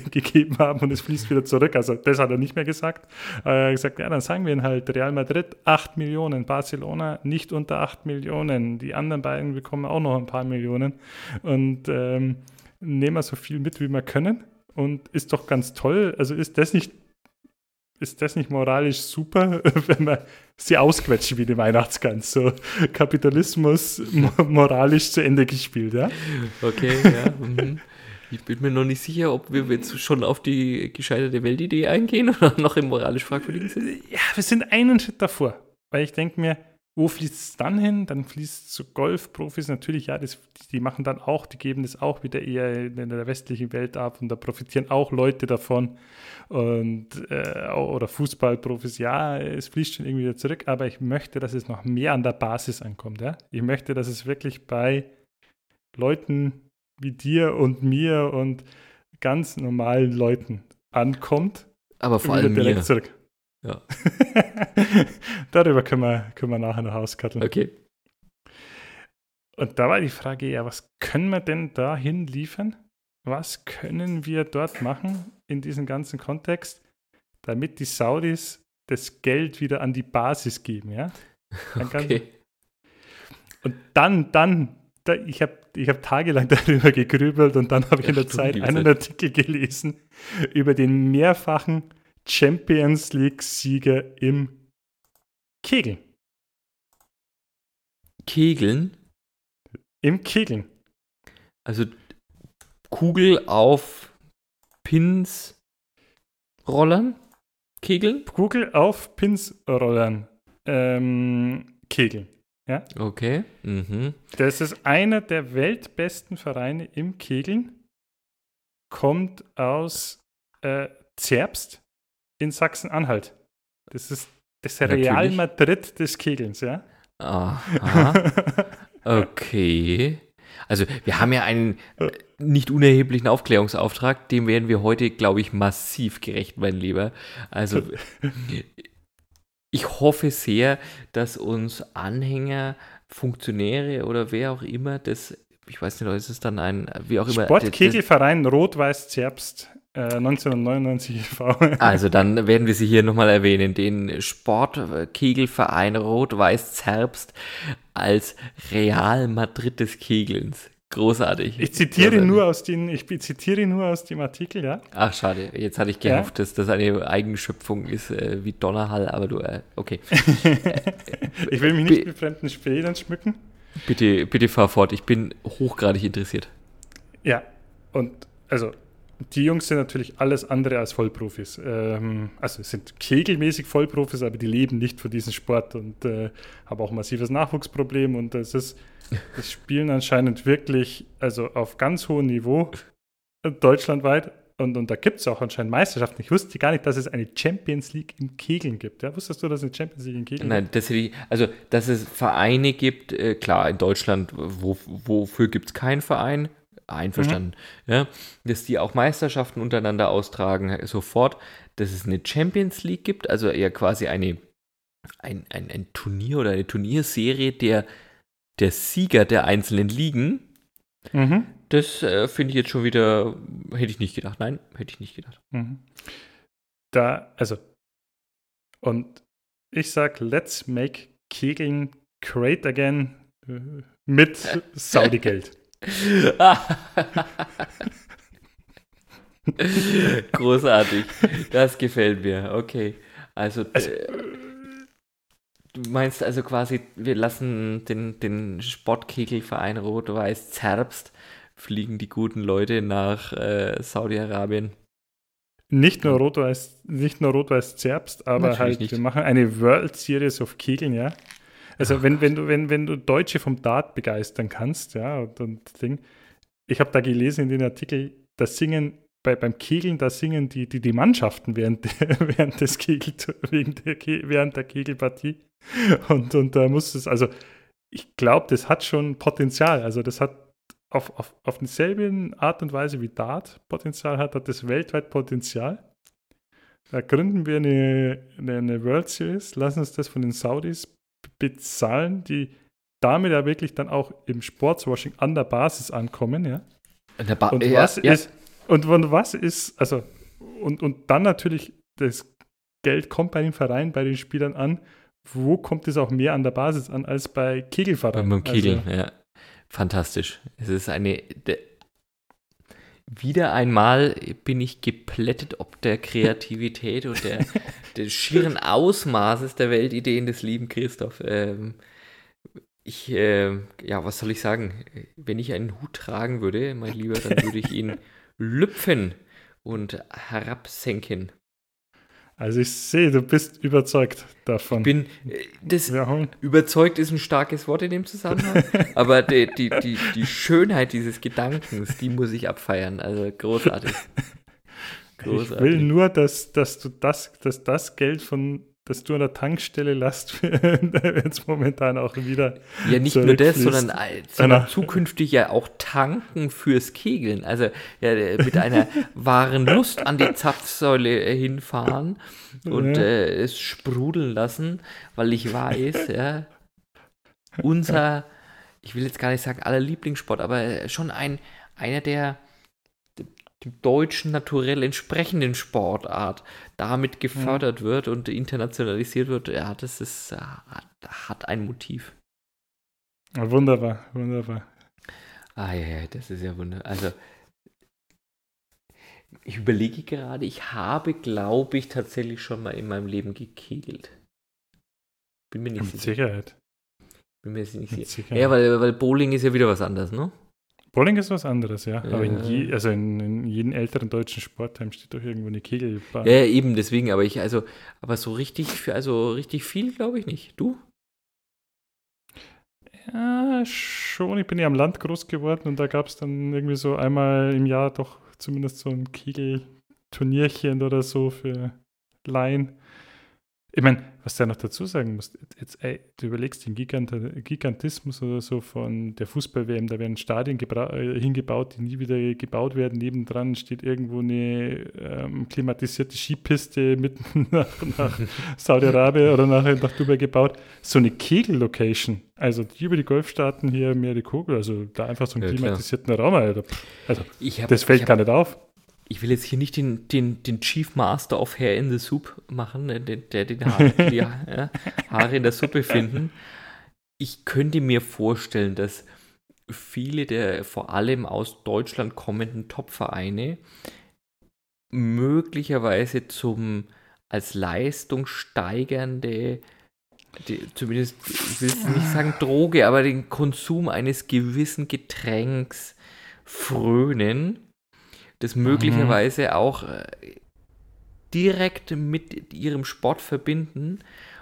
B: gegeben haben und es fließt wieder zurück. Also das hat er nicht mehr gesagt. Er hat gesagt, ja, dann sagen wir ihnen halt, Real Madrid 8 Millionen, Barcelona nicht unter 8 Millionen, die anderen beiden bekommen auch noch ein paar Millionen und ähm, nehmen wir so viel mit, wie wir können. Und ist doch ganz toll. Also ist das nicht, ist das nicht moralisch super, wenn man sie ausquetschen wie die Weihnachtsgans? So Kapitalismus moralisch zu Ende gespielt, ja?
A: Okay, ja. Mhm. Ich bin mir noch nicht sicher, ob wir jetzt schon auf die gescheiterte Weltidee eingehen oder noch im moralisch fragwürdigen sind.
B: Ja, wir sind einen Schritt davor. Weil ich denke mir, wo fließt es dann hin? Dann fließt es zu Golfprofis natürlich, ja, das, die machen dann auch, die geben das auch wieder eher in der westlichen Welt ab und da profitieren auch Leute davon. Und, äh, oder Fußballprofis, ja, es fließt schon irgendwie wieder zurück, aber ich möchte, dass es noch mehr an der Basis ankommt. Ja? Ich möchte, dass es wirklich bei Leuten wie dir und mir und ganz normalen Leuten ankommt.
A: Aber vor allem direkt mir.
B: zurück.
A: Ja.
B: Darüber können wir, können wir nachher noch auskatteln.
A: Okay.
B: Und da war die Frage, ja, was können wir denn dahin liefern? Was können wir dort machen in diesem ganzen Kontext, damit die Saudis das Geld wieder an die Basis geben, ja?
A: okay.
B: Und dann, dann, da, ich habe ich hab tagelang darüber gegrübelt und dann habe ich in der Zeit einen Artikel gelesen über den mehrfachen Champions League-Sieger im Kegeln.
A: Kegeln?
B: Im Kegeln.
A: Also Kugel auf Pins rollern? Kegeln?
B: Kugel auf Pins rollern. Ähm, Kegeln. Ja?
A: Okay. Mhm.
B: Das ist einer der weltbesten Vereine im Kegeln. Kommt aus äh, Zerbst in Sachsen-Anhalt. Das ist das Real Natürlich. Madrid des Kegelns, ja?
A: Aha. Okay. Also wir haben ja einen äh, nicht unerheblichen Aufklärungsauftrag, dem werden wir heute, glaube ich, massiv gerecht, mein Lieber. Also ich hoffe sehr, dass uns Anhänger, Funktionäre oder wer auch immer das, ich weiß nicht, ist es dann ein, wie auch immer.
B: Sportkegelverein Rot-Weiß-Zerbst 1999 äh, e.V.
A: Also dann werden wir sie hier nochmal erwähnen, den Sportkegelverein Rot-Weiß Zerbst als Real Madrid des Kegelns. Großartig.
B: Ich zitiere Großartig. nur aus den, ich zitiere nur aus dem Artikel, ja.
A: Ach, schade. Jetzt hatte ich gehofft, ja? dass das eine Eigenschöpfung ist, äh, wie Donnerhall, aber du, äh, okay.
B: ich will mich nicht mit fremden Federn schmücken.
A: Bitte, bitte fahr fort. Ich bin hochgradig interessiert.
B: Ja, und also die Jungs sind natürlich alles andere als Vollprofis. Ähm, also sind kegelmäßig Vollprofis, aber die leben nicht von diesem Sport und äh, haben auch massives Nachwuchsproblem und das ist, das spielen anscheinend wirklich, also auf ganz hohem Niveau, deutschlandweit. Und, und da gibt es auch anscheinend Meisterschaften. Ich wusste gar nicht, dass es eine Champions League im Kegeln gibt. Ja, wusstest du, dass es eine Champions League im Kegeln
A: Nein, gibt? Nein, also dass es Vereine gibt, äh, klar, in Deutschland, wo, wofür gibt es keinen Verein? Einverstanden. Mhm. Ja, dass die auch Meisterschaften untereinander austragen, sofort, dass es eine Champions League gibt, also eher quasi eine, ein, ein, ein Turnier oder eine Turnierserie der, der Sieger der einzelnen Ligen. Mhm. Das äh, finde ich jetzt schon wieder, hätte ich nicht gedacht. Nein, hätte ich nicht gedacht. Mhm.
B: Da, also, und ich sag, let's make Kegeln great again äh, mit Saudi-Geld.
A: Großartig. Das gefällt mir. Okay. Also, also äh, du meinst also quasi, wir lassen den, den Sportkegelverein Rot-Weiß Zerbst, fliegen die guten Leute nach äh, Saudi-Arabien.
B: nicht nur Rot-Weiß, nicht nur Rot-Weiß Zerbst, aber
A: Natürlich
B: halt,
A: nicht.
B: wir machen eine World Series of Kegeln, ja. Also wenn, wenn du, wenn, wenn du Deutsche vom Dart begeistern kannst, ja, und, und Ding, ich habe da gelesen in den Artikel, da singen bei, beim Kegeln, da singen die, die, die Mannschaften während, während des Kegel, wegen der, während der Kegelpartie. Und, und da muss es, also ich glaube, das hat schon Potenzial. Also das hat auf, auf, auf dieselbe Art und Weise wie Dart Potenzial hat, hat das weltweit Potenzial. Da gründen wir eine, eine, eine World Series, lassen uns das von den Saudis bezahlen, die damit ja wirklich dann auch im Sportswashing an der Basis ankommen, ja.
A: Und, der ba
B: Und
A: ja,
B: was
A: ja.
B: ist, und, und was ist, also, und, und dann natürlich, das Geld kommt bei den Vereinen, bei den Spielern an. Wo kommt es auch mehr an der Basis an als bei Kegelvereinen?
A: Beim Kegeln,
B: Also,
A: ja. Fantastisch. Es ist eine. De, wieder einmal bin ich geplättet ob der Kreativität und der, des schieren Ausmaßes der Weltideen des lieben Christoph. Ähm, ich, äh, ja, was soll ich sagen? Wenn ich einen Hut tragen würde, mein Lieber, dann würde ich ihn lüpfen und herabsenken.
B: Also ich sehe, du bist überzeugt davon.
A: Ich bin, äh, das, Überzeugt ist ein starkes Wort in dem Zusammenhang, aber die, die, die, die Schönheit dieses Gedankens, die muss ich abfeiern. Also großartig.
B: Ich will
A: Großartig.
B: nur, dass, dass du das, dass das Geld von, das du an der Tankstelle lasst, jetzt momentan auch wieder.
A: Ja, nicht nur das, sondern, äh, sondern zukünftig ja auch tanken fürs Kegeln. Also ja, mit einer wahren Lust an die Zapfsäule äh, hinfahren und
B: Ja.
A: äh, es sprudeln lassen, weil ich weiß, ja, unser, ich will jetzt gar nicht sagen aller Lieblingssport, aber äh, schon ein, einer der dem deutschen naturell entsprechenden Sportart damit gefördert wird und internationalisiert wird, ja, das ist, äh, hat, ein Motiv.
B: Wunderbar, wunderbar.
A: Ah ja, ja, das ist ja wunderbar. Also, ich überlege gerade, ich habe, glaube ich, tatsächlich schon mal in meinem Leben gekegelt. Bin mir nicht
B: Mit
A: sicher.
B: Sicherheit.
A: Bin mir jetzt nicht
B: Mit
A: sicher.
B: Sicherheit.
A: Ja, weil, weil Bowling ist ja wieder was anderes, ne?
B: Bowling ist was anderes, ja. Aber in, je, also in, in jedem älteren deutschen Sportheim steht doch irgendwo eine Kegelbahn.
A: Ja, ja, eben, deswegen, aber ich, also, aber so richtig, für- also richtig viel glaube ich nicht. Du?
B: Ja, schon. Ich bin ja am Land groß geworden und da gab es dann irgendwie so einmal im Jahr doch zumindest so ein Kegelturnierchen oder so für Laien. Ich meine, was du ja noch dazu sagen musst, jetzt, ey, du überlegst den Gigant Gigantismus oder so von der Fußball-WM, da werden Stadien äh, hingebaut, die nie wieder gebaut werden. Nebendran steht irgendwo eine ähm, klimatisierte Skipiste mitten nach, nach Saudi-Arabien oder nach, nach Dubai gebaut. So eine Kegel-Location, also die über die Golfstaaten hier mehr die Kugel, also da einfach so einen
A: Ja, klar.
B: klimatisierten Raum, Alter. Also
A: hab,
B: das fällt
A: ich hab,
B: gar nicht auf.
A: Ich will jetzt hier nicht den, den, den Chief Master of Hair in the Soup machen, der, der den Haare, die Haare in der Suppe finden. Ich könnte mir vorstellen, dass viele der vor allem aus Deutschland kommenden Top-Vereine möglicherweise zum als Leistung steigernde, die, zumindest, ich will nicht sagen Droge, aber den Konsum eines gewissen Getränks frönen, das möglicherweise auch äh, direkt mit ihrem Sport verbinden.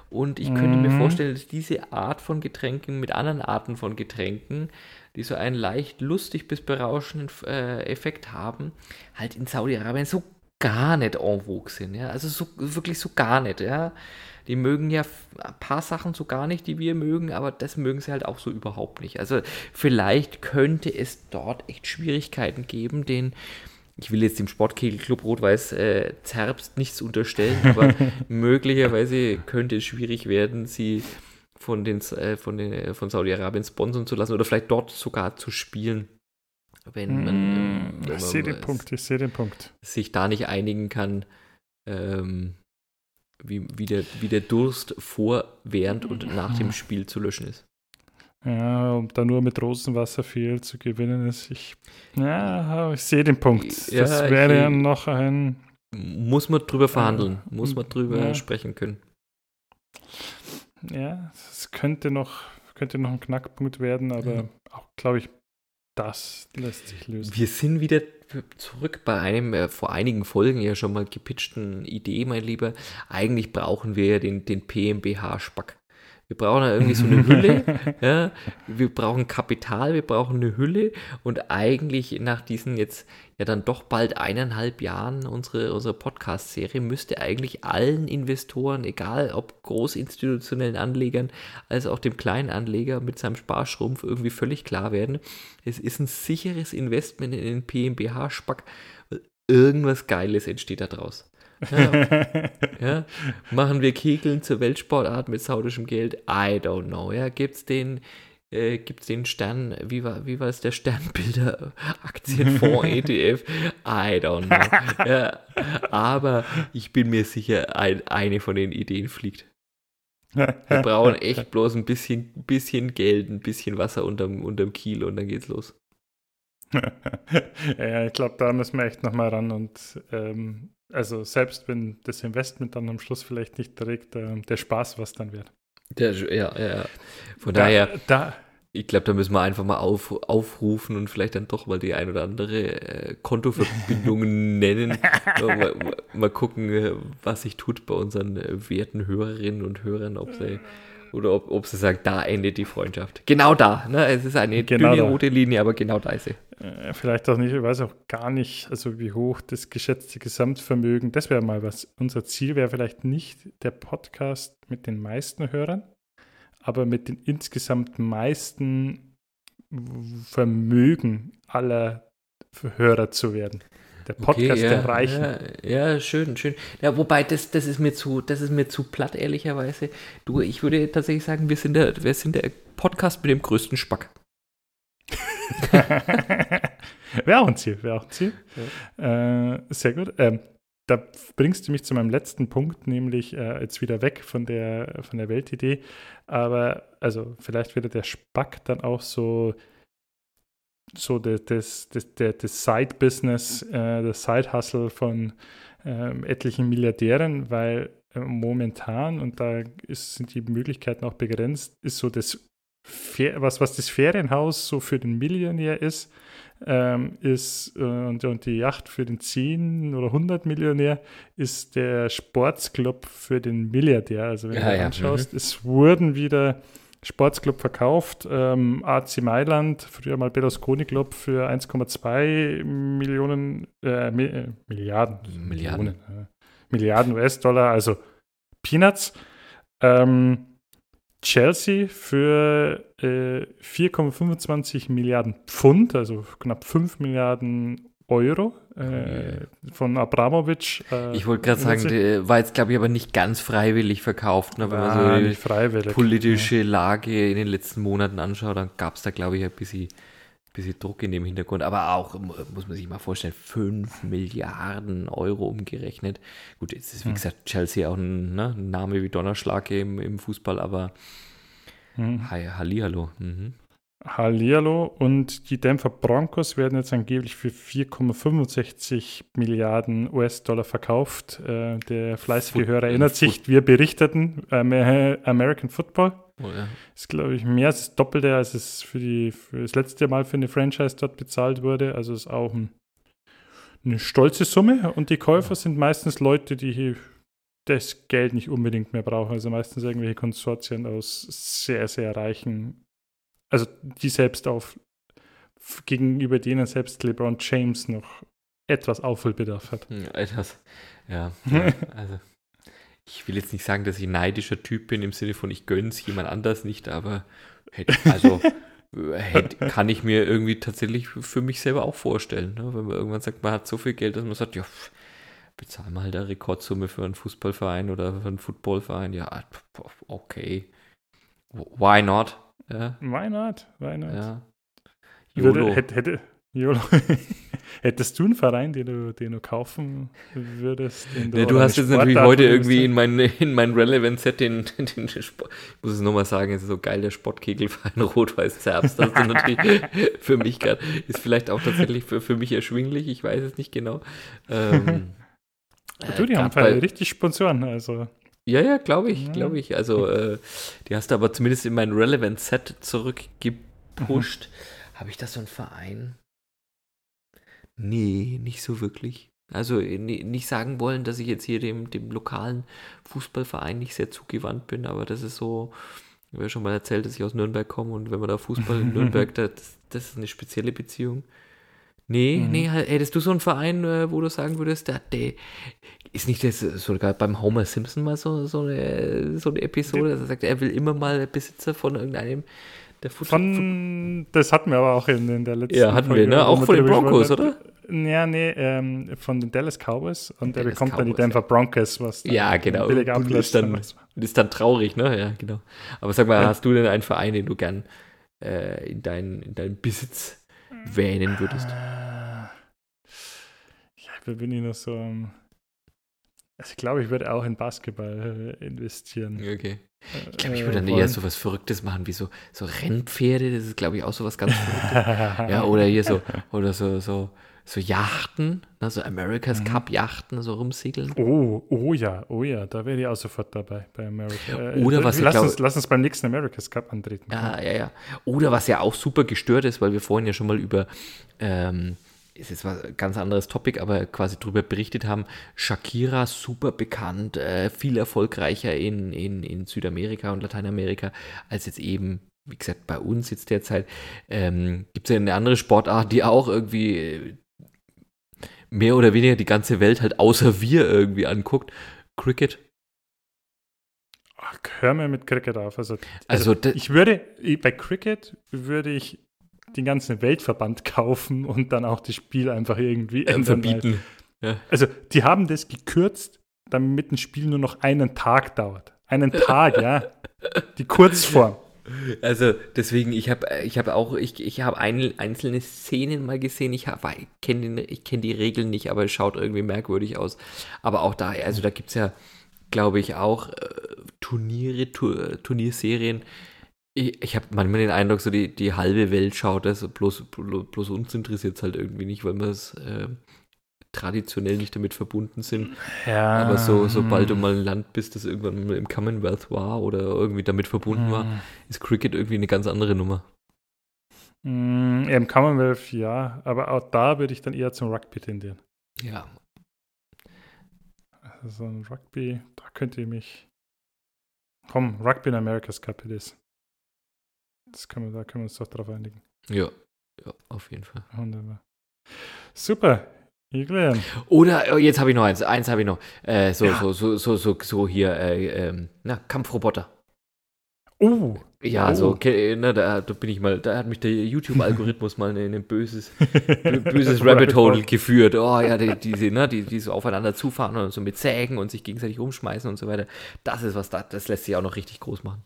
A: Und ich könnte mir
B: Mhm.
A: vorstellen, dass diese Art von Getränken mit anderen Arten von Getränken, die so einen leicht lustig bis berauschenden äh, Effekt haben, halt in Saudi-Arabien so gar nicht en vogue sind. Ja? Also so, wirklich so gar nicht. Ja? Die mögen ja ein paar Sachen so gar nicht, die wir mögen, aber das mögen sie halt auch so überhaupt nicht. Also vielleicht könnte es dort echt Schwierigkeiten geben, den ich will jetzt dem Sportkegelclub Rot-Weiß äh, Zerbst nichts unterstellen, aber möglicherweise könnte es schwierig werden, sie von, den, äh, von, den, äh, von Saudi-Arabien sponsern zu lassen oder vielleicht dort sogar zu spielen. Wenn man, ähm, wenn
B: ich
A: man
B: sehe den Punkt, ich sehe den Punkt.
A: sich da nicht einigen kann, ähm, wie, wie, der, wie der Durst vor, während und nach dem Spiel zu löschen ist.
B: Ja, um da nur mit Rosenwasser viel zu gewinnen ist. Ich, ja, ich sehe den Punkt.
A: Ja,
B: das wäre ja noch ein.
A: Muss man drüber verhandeln, muss man drüber
B: Ja.
A: sprechen können.
B: Ja, es könnte noch, könnte noch ein Knackpunkt werden, aber
A: Ja.
B: auch, glaube ich, das lässt sich lösen.
A: Wir sind wieder zurück bei einem äh, vor einigen Folgen ja schon mal gepitchten Idee, mein Lieber. Eigentlich brauchen wir ja den, den PMBH-Spack. Wir brauchen da irgendwie so eine Hülle. ja, wir brauchen Kapital, wir brauchen eine Hülle. Und eigentlich nach diesen jetzt ja dann doch bald eineinhalb Jahren unsere, unsere Podcast-Serie müsste eigentlich allen Investoren, egal ob großinstitutionellen Anlegern als auch dem kleinen Anleger mit seinem Sparschrumpf irgendwie völlig klar werden. Es ist ein sicheres Investment in den PMBH-Spack. Irgendwas Geiles entsteht da draus. Ja, ja. Machen wir Kegeln zur Weltsportart mit saudischem Geld? I don't know. Ja, gibt's den, äh, gibt's den Stern, wie war, wie war es der Sternbilder Aktienfonds ETF? I don't know. Ja, aber ich bin mir sicher, ein, eine von den Ideen fliegt. Wir brauchen echt bloß ein bisschen, bisschen Geld, ein bisschen Wasser unterm, unterm Kiel und dann geht's los.
B: ja, ich glaube, da müssen wir echt nochmal ran und ähm, also selbst wenn das Investment dann am Schluss vielleicht nicht trägt, äh, der Spaß was dann wird.
A: Der, ja, ja. Von da, daher, da, ich glaube, da müssen wir einfach mal auf, aufrufen und vielleicht dann doch mal die ein oder andere äh, Kontoverbindung nennen. mal, mal, gucken, äh, was sich tut bei unseren äh, werten Hörerinnen und Hörern, ob sie oder ob, ob sie sagen, da endet die Freundschaft. Genau da. Ne? Es ist eine genau dünne da. rote Linie, aber genau da ist sie.
B: Äh, vielleicht auch nicht, ich weiß auch gar nicht, also wie hoch das geschätzte Gesamtvermögen, das wäre mal was. Unser Ziel wäre vielleicht nicht der Podcast mit den meisten Hörern, aber mit den insgesamt meisten Vermögen aller Hörer zu werden. Der Podcast okay, ja, der Reichen.
A: Ja, ja, schön, schön. Ja, wobei, das, das, ist mir zu, das ist mir zu platt, ehrlicherweise. Du, ich würde tatsächlich sagen, wir sind der, wir sind der Podcast mit dem größten Spack.
B: wäre auch ein Ziel, wäre auch ein Ziel. Ja. Äh, sehr gut. Ähm, da bringst du mich zu meinem letzten Punkt, nämlich äh, jetzt wieder weg von der, von der Weltidee. Aber also vielleicht wird der Spack dann auch so so das, das, das, das Side-Business, äh, das Side-Hustle von ähm, etlichen Milliardären, weil äh, momentan, und da ist, sind die Möglichkeiten auch begrenzt, ist so das, was, was das Ferienhaus so für den Millionär ist, ähm, ist äh, und, und die Yacht für den 10 oder 100 Millionär ist der Sportsclub für den Milliardär. Also wenn ja, du ja. anschaust, mhm. es wurden wieder Sportsclub verkauft. Ähm, AC Mailand, früher mal Berlusconi Club, für 1,2 Millionen, äh, Mi äh, Milliarden,
A: Milliarden, Millionen,
B: äh, Milliarden US-Dollar, also Peanuts. Ähm, Chelsea für äh, 4,25 Milliarden Pfund, also knapp 5 Milliarden Euro äh, von Abramovic.
A: Äh, ich wollte gerade sagen, der war jetzt, glaube ich, aber nicht ganz freiwillig verkauft. Ne? Wenn man so die politische ja. Lage in den letzten Monaten anschaut, dann gab es da, glaube ich, ein bisschen, bisschen Druck in dem Hintergrund. Aber auch, muss man sich mal vorstellen, 5 Milliarden Euro umgerechnet. Gut, jetzt ist, wie hm. gesagt, Chelsea auch ein, ne, ein Name wie Donnerschlag im, im Fußball, aber hm. Hallihallo. Mhm.
B: Hallihallo und die Denver Broncos werden jetzt angeblich für 4,65 Milliarden US-Dollar verkauft. Äh, der fleißige Hörer erinnert sich, wir berichteten American Football. Oh, ja. Ist, glaube ich, mehr als das Doppelte, als es für, die, für das letzte Mal für eine Franchise dort bezahlt wurde. Also ist auch ein, eine stolze Summe. Und die Käufer ja. sind meistens Leute, die das Geld nicht unbedingt mehr brauchen. Also meistens irgendwelche Konsortien aus sehr, sehr reichen also die selbst auf gegenüber denen selbst LeBron James noch etwas Aufholbedarf hat.
A: Hm, etwas, ja. ja also ich will jetzt nicht sagen, dass ich neidischer Typ bin im Sinne von ich gönn's jemand anders nicht, aber hätte, also hätte, kann ich mir irgendwie tatsächlich für mich selber auch vorstellen. Ne? Wenn man irgendwann sagt, man hat so viel Geld, dass man sagt, ja, bezahlen wir halt eine Rekordsumme für einen Fußballverein oder für einen Footballverein. Ja, okay. Why not?
B: Ja. Why not? Why not?
A: Ja.
B: YOLO. Hätte, hätte, YOLO. Hättest du einen Verein, den du, den du kaufen würdest?
A: Du, ja, du hast jetzt natürlich heute irgendwie in mein, in mein Relevant-Set den, den, den Sport, ich muss es nochmal sagen, es ist so geil, der Sportkegelverein Rot-Weiß-Zerbst. Das ist natürlich für mich gerade, ist vielleicht auch tatsächlich für, für mich erschwinglich, ich weiß es nicht genau. Ähm,
B: du, die äh, haben bei, richtig Sponsoren, also.
A: Ja, ja, glaube ich, glaube ich. Also, äh, die hast du aber zumindest in mein Relevant Set zurückgepusht. Mhm. Habe ich da so einen Verein? Nee, nicht so wirklich. Also nicht sagen wollen, dass ich jetzt hier dem, dem lokalen Fußballverein nicht sehr zugewandt bin, aber das ist so, ich habe ja schon mal erzählt, dass ich aus Nürnberg komme und wenn man da Fußball in Nürnberg, das, das ist eine spezielle Beziehung. Nee, mhm. nee, hättest du so einen Verein, äh, wo du sagen würdest, der, der ist nicht das sogar beim Homer Simpson mal so, so, eine, so eine Episode, dass er sagt, er will immer mal Besitzer von irgendeinem
B: der Fußball. Von, das hatten wir aber auch in, in der letzten
A: Ja, hatten Folge, wir, ne? Auch von den Broncos, oder?
B: Ja, nee, ähm, von den Dallas Cowboys und der bekommt Cowboys, dann die Denver Broncos, was
A: Ja, genau. Billig ist dann, ist dann traurig, ne? Ja, genau. Aber sag mal, ja. hast du denn einen Verein, den du gern äh, in, deinen, in deinen Besitz wähnen würdest? Ja,
B: ich bin ich noch so. Also ich glaube, ich würde auch in Basketball äh, investieren.
A: Okay. Ich glaube, ich würde dann eher so was Verrücktes machen, wie so, so Rennpferde, das ist, glaube ich, auch so was ganz Verrücktes. ja, oder hier so, oder so, so, so Yachten, ne, so America's mhm. Cup Yachten, so rumsegeln.
B: Oh, oh ja, oh ja, da wäre ich auch sofort dabei bei America.
A: Äh, oder was
B: lass, glaub, uns, lass uns beim nächsten America's Cup antreten.
A: Ja, ja, ja. Oder was ja auch super gestört ist, weil wir vorhin ja schon mal über ähm, ist jetzt was ganz anderes Topic, aber quasi darüber berichtet haben, Shakira super bekannt, äh, viel erfolgreicher in, in, in Südamerika und Lateinamerika als jetzt eben, wie gesagt, bei uns jetzt derzeit. Ähm, Gibt es ja eine andere Sportart, die auch irgendwie äh, mehr oder weniger die ganze Welt halt außer wir irgendwie anguckt. Cricket.
B: Ach, hör mir mit Cricket auf. Also, also, also ich würde, bei Cricket würde ich den ganzen Weltverband kaufen und dann auch das Spiel einfach irgendwie
A: ähm, verbieten.
B: Ja. Also, die haben das gekürzt, damit ein Spiel nur noch einen Tag dauert. Einen Tag, ja. Die Kurzform.
A: Also deswegen, ich habe ich hab auch, ich, ich habe ein, einzelne Szenen mal gesehen, ich, ich kenne kenn die Regeln nicht, aber es schaut irgendwie merkwürdig aus. Aber auch da, also da gibt es ja, glaube ich, auch äh, Turniere, Turnierserien, ich, ich habe manchmal den Eindruck, so die, die halbe Welt schaut das, bloß, bloß uns interessiert es halt irgendwie nicht, weil wir es äh, traditionell nicht damit verbunden sind. Ja. Aber so, sobald du mal ein Land bist, das irgendwann mal im Commonwealth war oder irgendwie damit verbunden war, hm. ist Cricket irgendwie eine ganz andere Nummer.
B: Mm, Im Commonwealth ja, aber auch da würde ich dann eher zum Rugby tendieren.
A: Ja.
B: Also ein Rugby, da könnt ihr mich. Komm, Rugby in America's Cup it is. Das können wir, da können wir uns doch drauf einigen.
A: Ja, ja auf jeden Fall.
B: Wunderbar. Super. Julian.
A: Oder oh, jetzt habe ich noch eins. Eins habe ich noch. Äh, so, ja. so, so, so, so, so hier, äh, ähm, na, Kampfroboter.
B: Oh.
A: Ja, oh. so, okay, ne, da, da, bin ich mal, da hat mich der YouTube-Algorithmus mal in ein böses, böses Rabbit Hole geführt. Oh ja, die, diese, ne, die, die so aufeinander zufahren und so mit Sägen und sich gegenseitig umschmeißen und so weiter. Das ist was, das, das lässt sich auch noch richtig groß machen.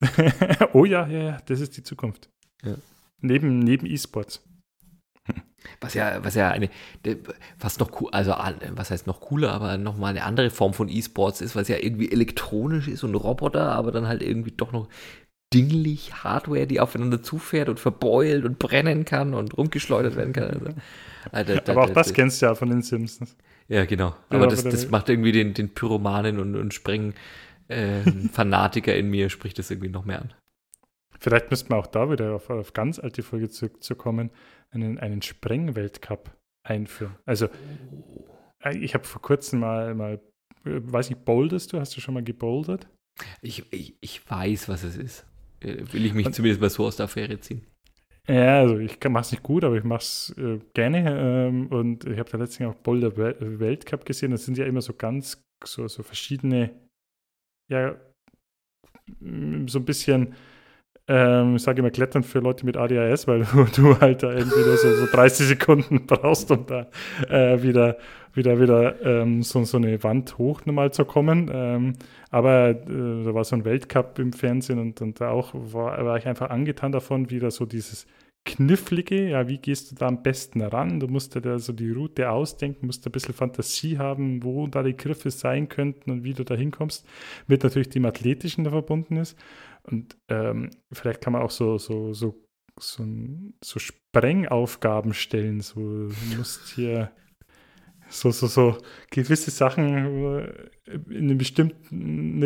B: oh ja, ja, ja, das ist die Zukunft. Ja. Neben, neben E-Sports.
A: Was ja, was ja eine, was noch cool, also was heißt noch cooler, aber nochmal eine andere Form von E-Sports ist, was ja irgendwie elektronisch ist und Roboter, aber dann halt irgendwie doch noch dinglich Hardware, die aufeinander zufährt und verbeult und brennen kann und rumgeschleudert werden kann. Also,
B: also, aber auch das, das kennst du ja von den Simpsons.
A: Ja, genau. Aber das, das macht irgendwie den, den Pyromanen und, und Sprengen ähm, Fanatiker in mir spricht das irgendwie noch mehr an.
B: Vielleicht müssten wir auch da wieder auf, auf ganz alte Folge zurückzukommen, einen, einen Sprengweltcup einführen. Also, äh, ich habe vor kurzem mal, mal, äh, weiß ich, boulderst du? Hast du schon mal gebouldert?
A: Ich, ich, ich weiß, was es ist. Äh, will ich mich Und, zumindest mal so aus der Affäre ziehen.
B: Ja, also ich mache es nicht gut, aber ich mache es äh, gerne. Ähm, und ich habe da letztens auch Boulder Weltcup gesehen. Das sind ja immer so ganz, so, so verschiedene ja so ein bisschen, ähm, ich sage immer, Klettern für Leute mit ADHS, weil du halt da irgendwie so, so 30 Sekunden brauchst, um da äh, wieder, wieder, wieder ähm, so, so eine Wand hoch nochmal zu kommen. Ähm, aber äh, da war so ein Weltcup im Fernsehen und, und da auch war, war ich einfach angetan davon, wie da so dieses knifflige, ja, wie gehst du da am besten ran? Du musst dir da so die Route ausdenken, musst ein bisschen Fantasie haben, wo da die Griffe sein könnten und wie du da hinkommst, mit natürlich dem Athletischen da verbunden ist. Und ähm, vielleicht kann man auch so, so, so, so, so Sprengaufgaben stellen. So, du musst hier so, so, so gewisse Sachen äh, in eine bestimmte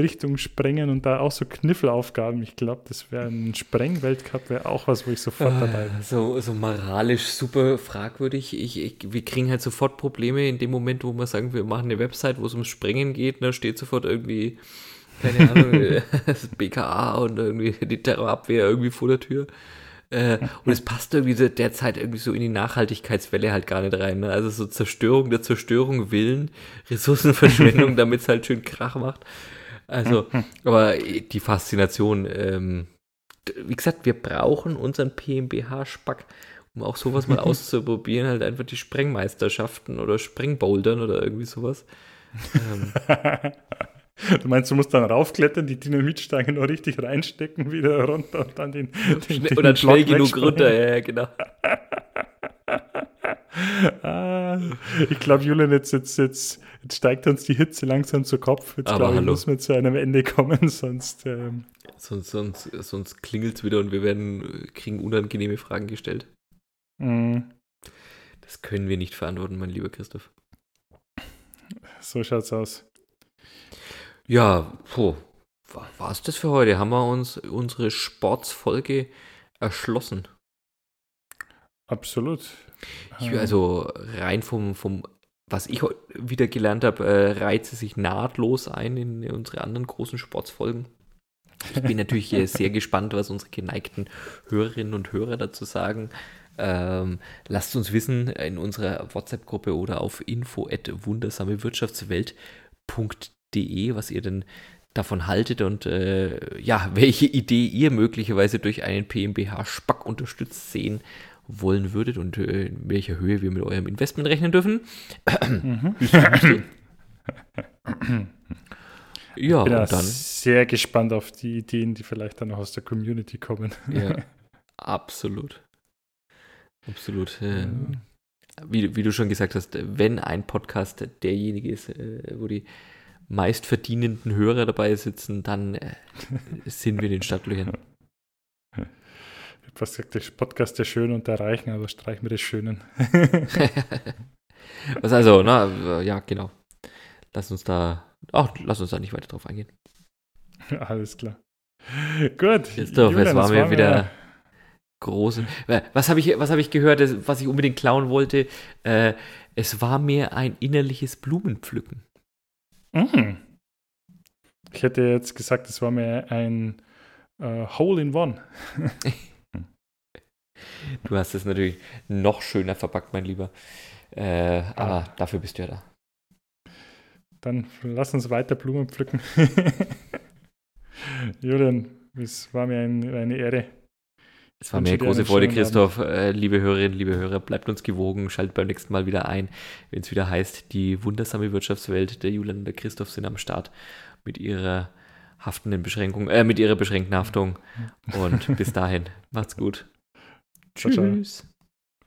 B: Richtung sprengen und da auch so Kniffelaufgaben. Ich glaube, das wäre ein Sprengweltcup, wäre auch was, wo ich sofort
A: Ah,
B: dabei bin.
A: So, so moralisch super fragwürdig. Ich, ich, wir kriegen halt sofort Probleme in dem Moment, wo wir sagen, wir machen eine Website, wo es ums Sprengen geht. Da steht sofort irgendwie, keine Ahnung, das BKA und irgendwie die Terrorabwehr irgendwie vor der Tür. Äh, und es passt irgendwie so derzeit irgendwie so in die Nachhaltigkeitswelle halt gar nicht rein. Ne? Also so Zerstörung der Zerstörung willen, Ressourcenverschwendung, damit es halt schön Krach macht. Also, aber die Faszination, ähm, wie gesagt, wir brauchen unseren PMBH-Spack, um auch sowas mal auszuprobieren, halt einfach die Sprengmeisterschaften oder Sprengbouldern oder irgendwie sowas. Ähm,
B: Du meinst, du musst dann raufklettern, die Dynamitstange noch richtig reinstecken, wieder runter und dann den, den,
A: und dann schnell genug runter, ja, ja, genau.
B: Ah, ich glaube, Julian, jetzt, jetzt, jetzt, jetzt steigt uns die Hitze langsam zu Kopf. Jetzt glaube ich, müssen wir zu einem Ende kommen, sonst ähm,
A: Sonst, sonst, sonst klingelt es wieder und wir werden, kriegen unangenehme Fragen gestellt.
B: mh,
A: Das können wir nicht verantworten, mein lieber Christoph.
B: so schaut's aus.
A: Ja, puh, war es das für heute? Haben wir uns unsere Sportsfolge erschlossen?
B: Absolut.
A: Ich,
B: Ähm,
A: also rein vom, vom, was ich wieder gelernt habe, äh, reiht sie sich nahtlos ein in unsere anderen großen Sportsfolgen. Ich bin natürlich äh, sehr gespannt, was unsere geneigten Hörerinnen und Hörer dazu sagen. Ähm, lasst uns wissen in unserer WhatsApp-Gruppe oder auf info@wundersamewirtschaftswelt.de, was ihr denn davon haltet und äh, ja, welche Idee ihr möglicherweise durch einen PMBH-Spack unterstützt sehen wollen würdet und äh, in welcher Höhe wir mit eurem Investment rechnen dürfen.
B: mhm.
A: Ja,
B: bin ja
A: und dann
B: sehr gespannt auf die Ideen, die vielleicht dann noch aus der Community kommen.
A: Ja, absolut. Absolut. Äh,
B: Ja.
A: wie, wie du schon gesagt hast, wenn ein Podcast derjenige ist, äh, wo die meistverdienenden Hörer dabei sitzen, dann äh, sind wir in den Stadtlöchern.
B: Ich hab fast gesagt, der Podcast der Schönen und der Reichen, aber streichen wir des Schönen.
A: Was also, na, ja, genau. Lass uns da, ach, lass uns da nicht weiter drauf eingehen.
B: Alles klar. Gut.
A: Christoph,
B: Julian,
A: es war
B: das
A: mir wieder große. Äh, Was habe ich, was habe ich gehört, das- was ich unbedingt klauen wollte? Äh, es war mir ein innerliches Blumenpflücken.
B: Mhm. Ich hätte jetzt gesagt, es war mir ein äh, Hole in One.
A: Du hast es natürlich noch schöner verpackt, mein Lieber. Äh, aber dafür bist du ja da.
B: Dann lass uns weiter Blumen pflücken. Julian, es war mir ein, eine Ehre.
A: Es war mir eine große Freude, Christoph. Äh, liebe Hörerinnen, liebe Hörer, bleibt uns gewogen. Schaltet beim nächsten Mal wieder ein, wenn es wieder heißt, die wundersame Wirtschaftswelt. Der Julian und der Christoph sind am Start mit ihrer haftenden Beschränkung, äh, mit ihrer beschränkten Haftung. Und bis dahin, macht's gut.
B: Ciao, ciao.
A: Tschüss.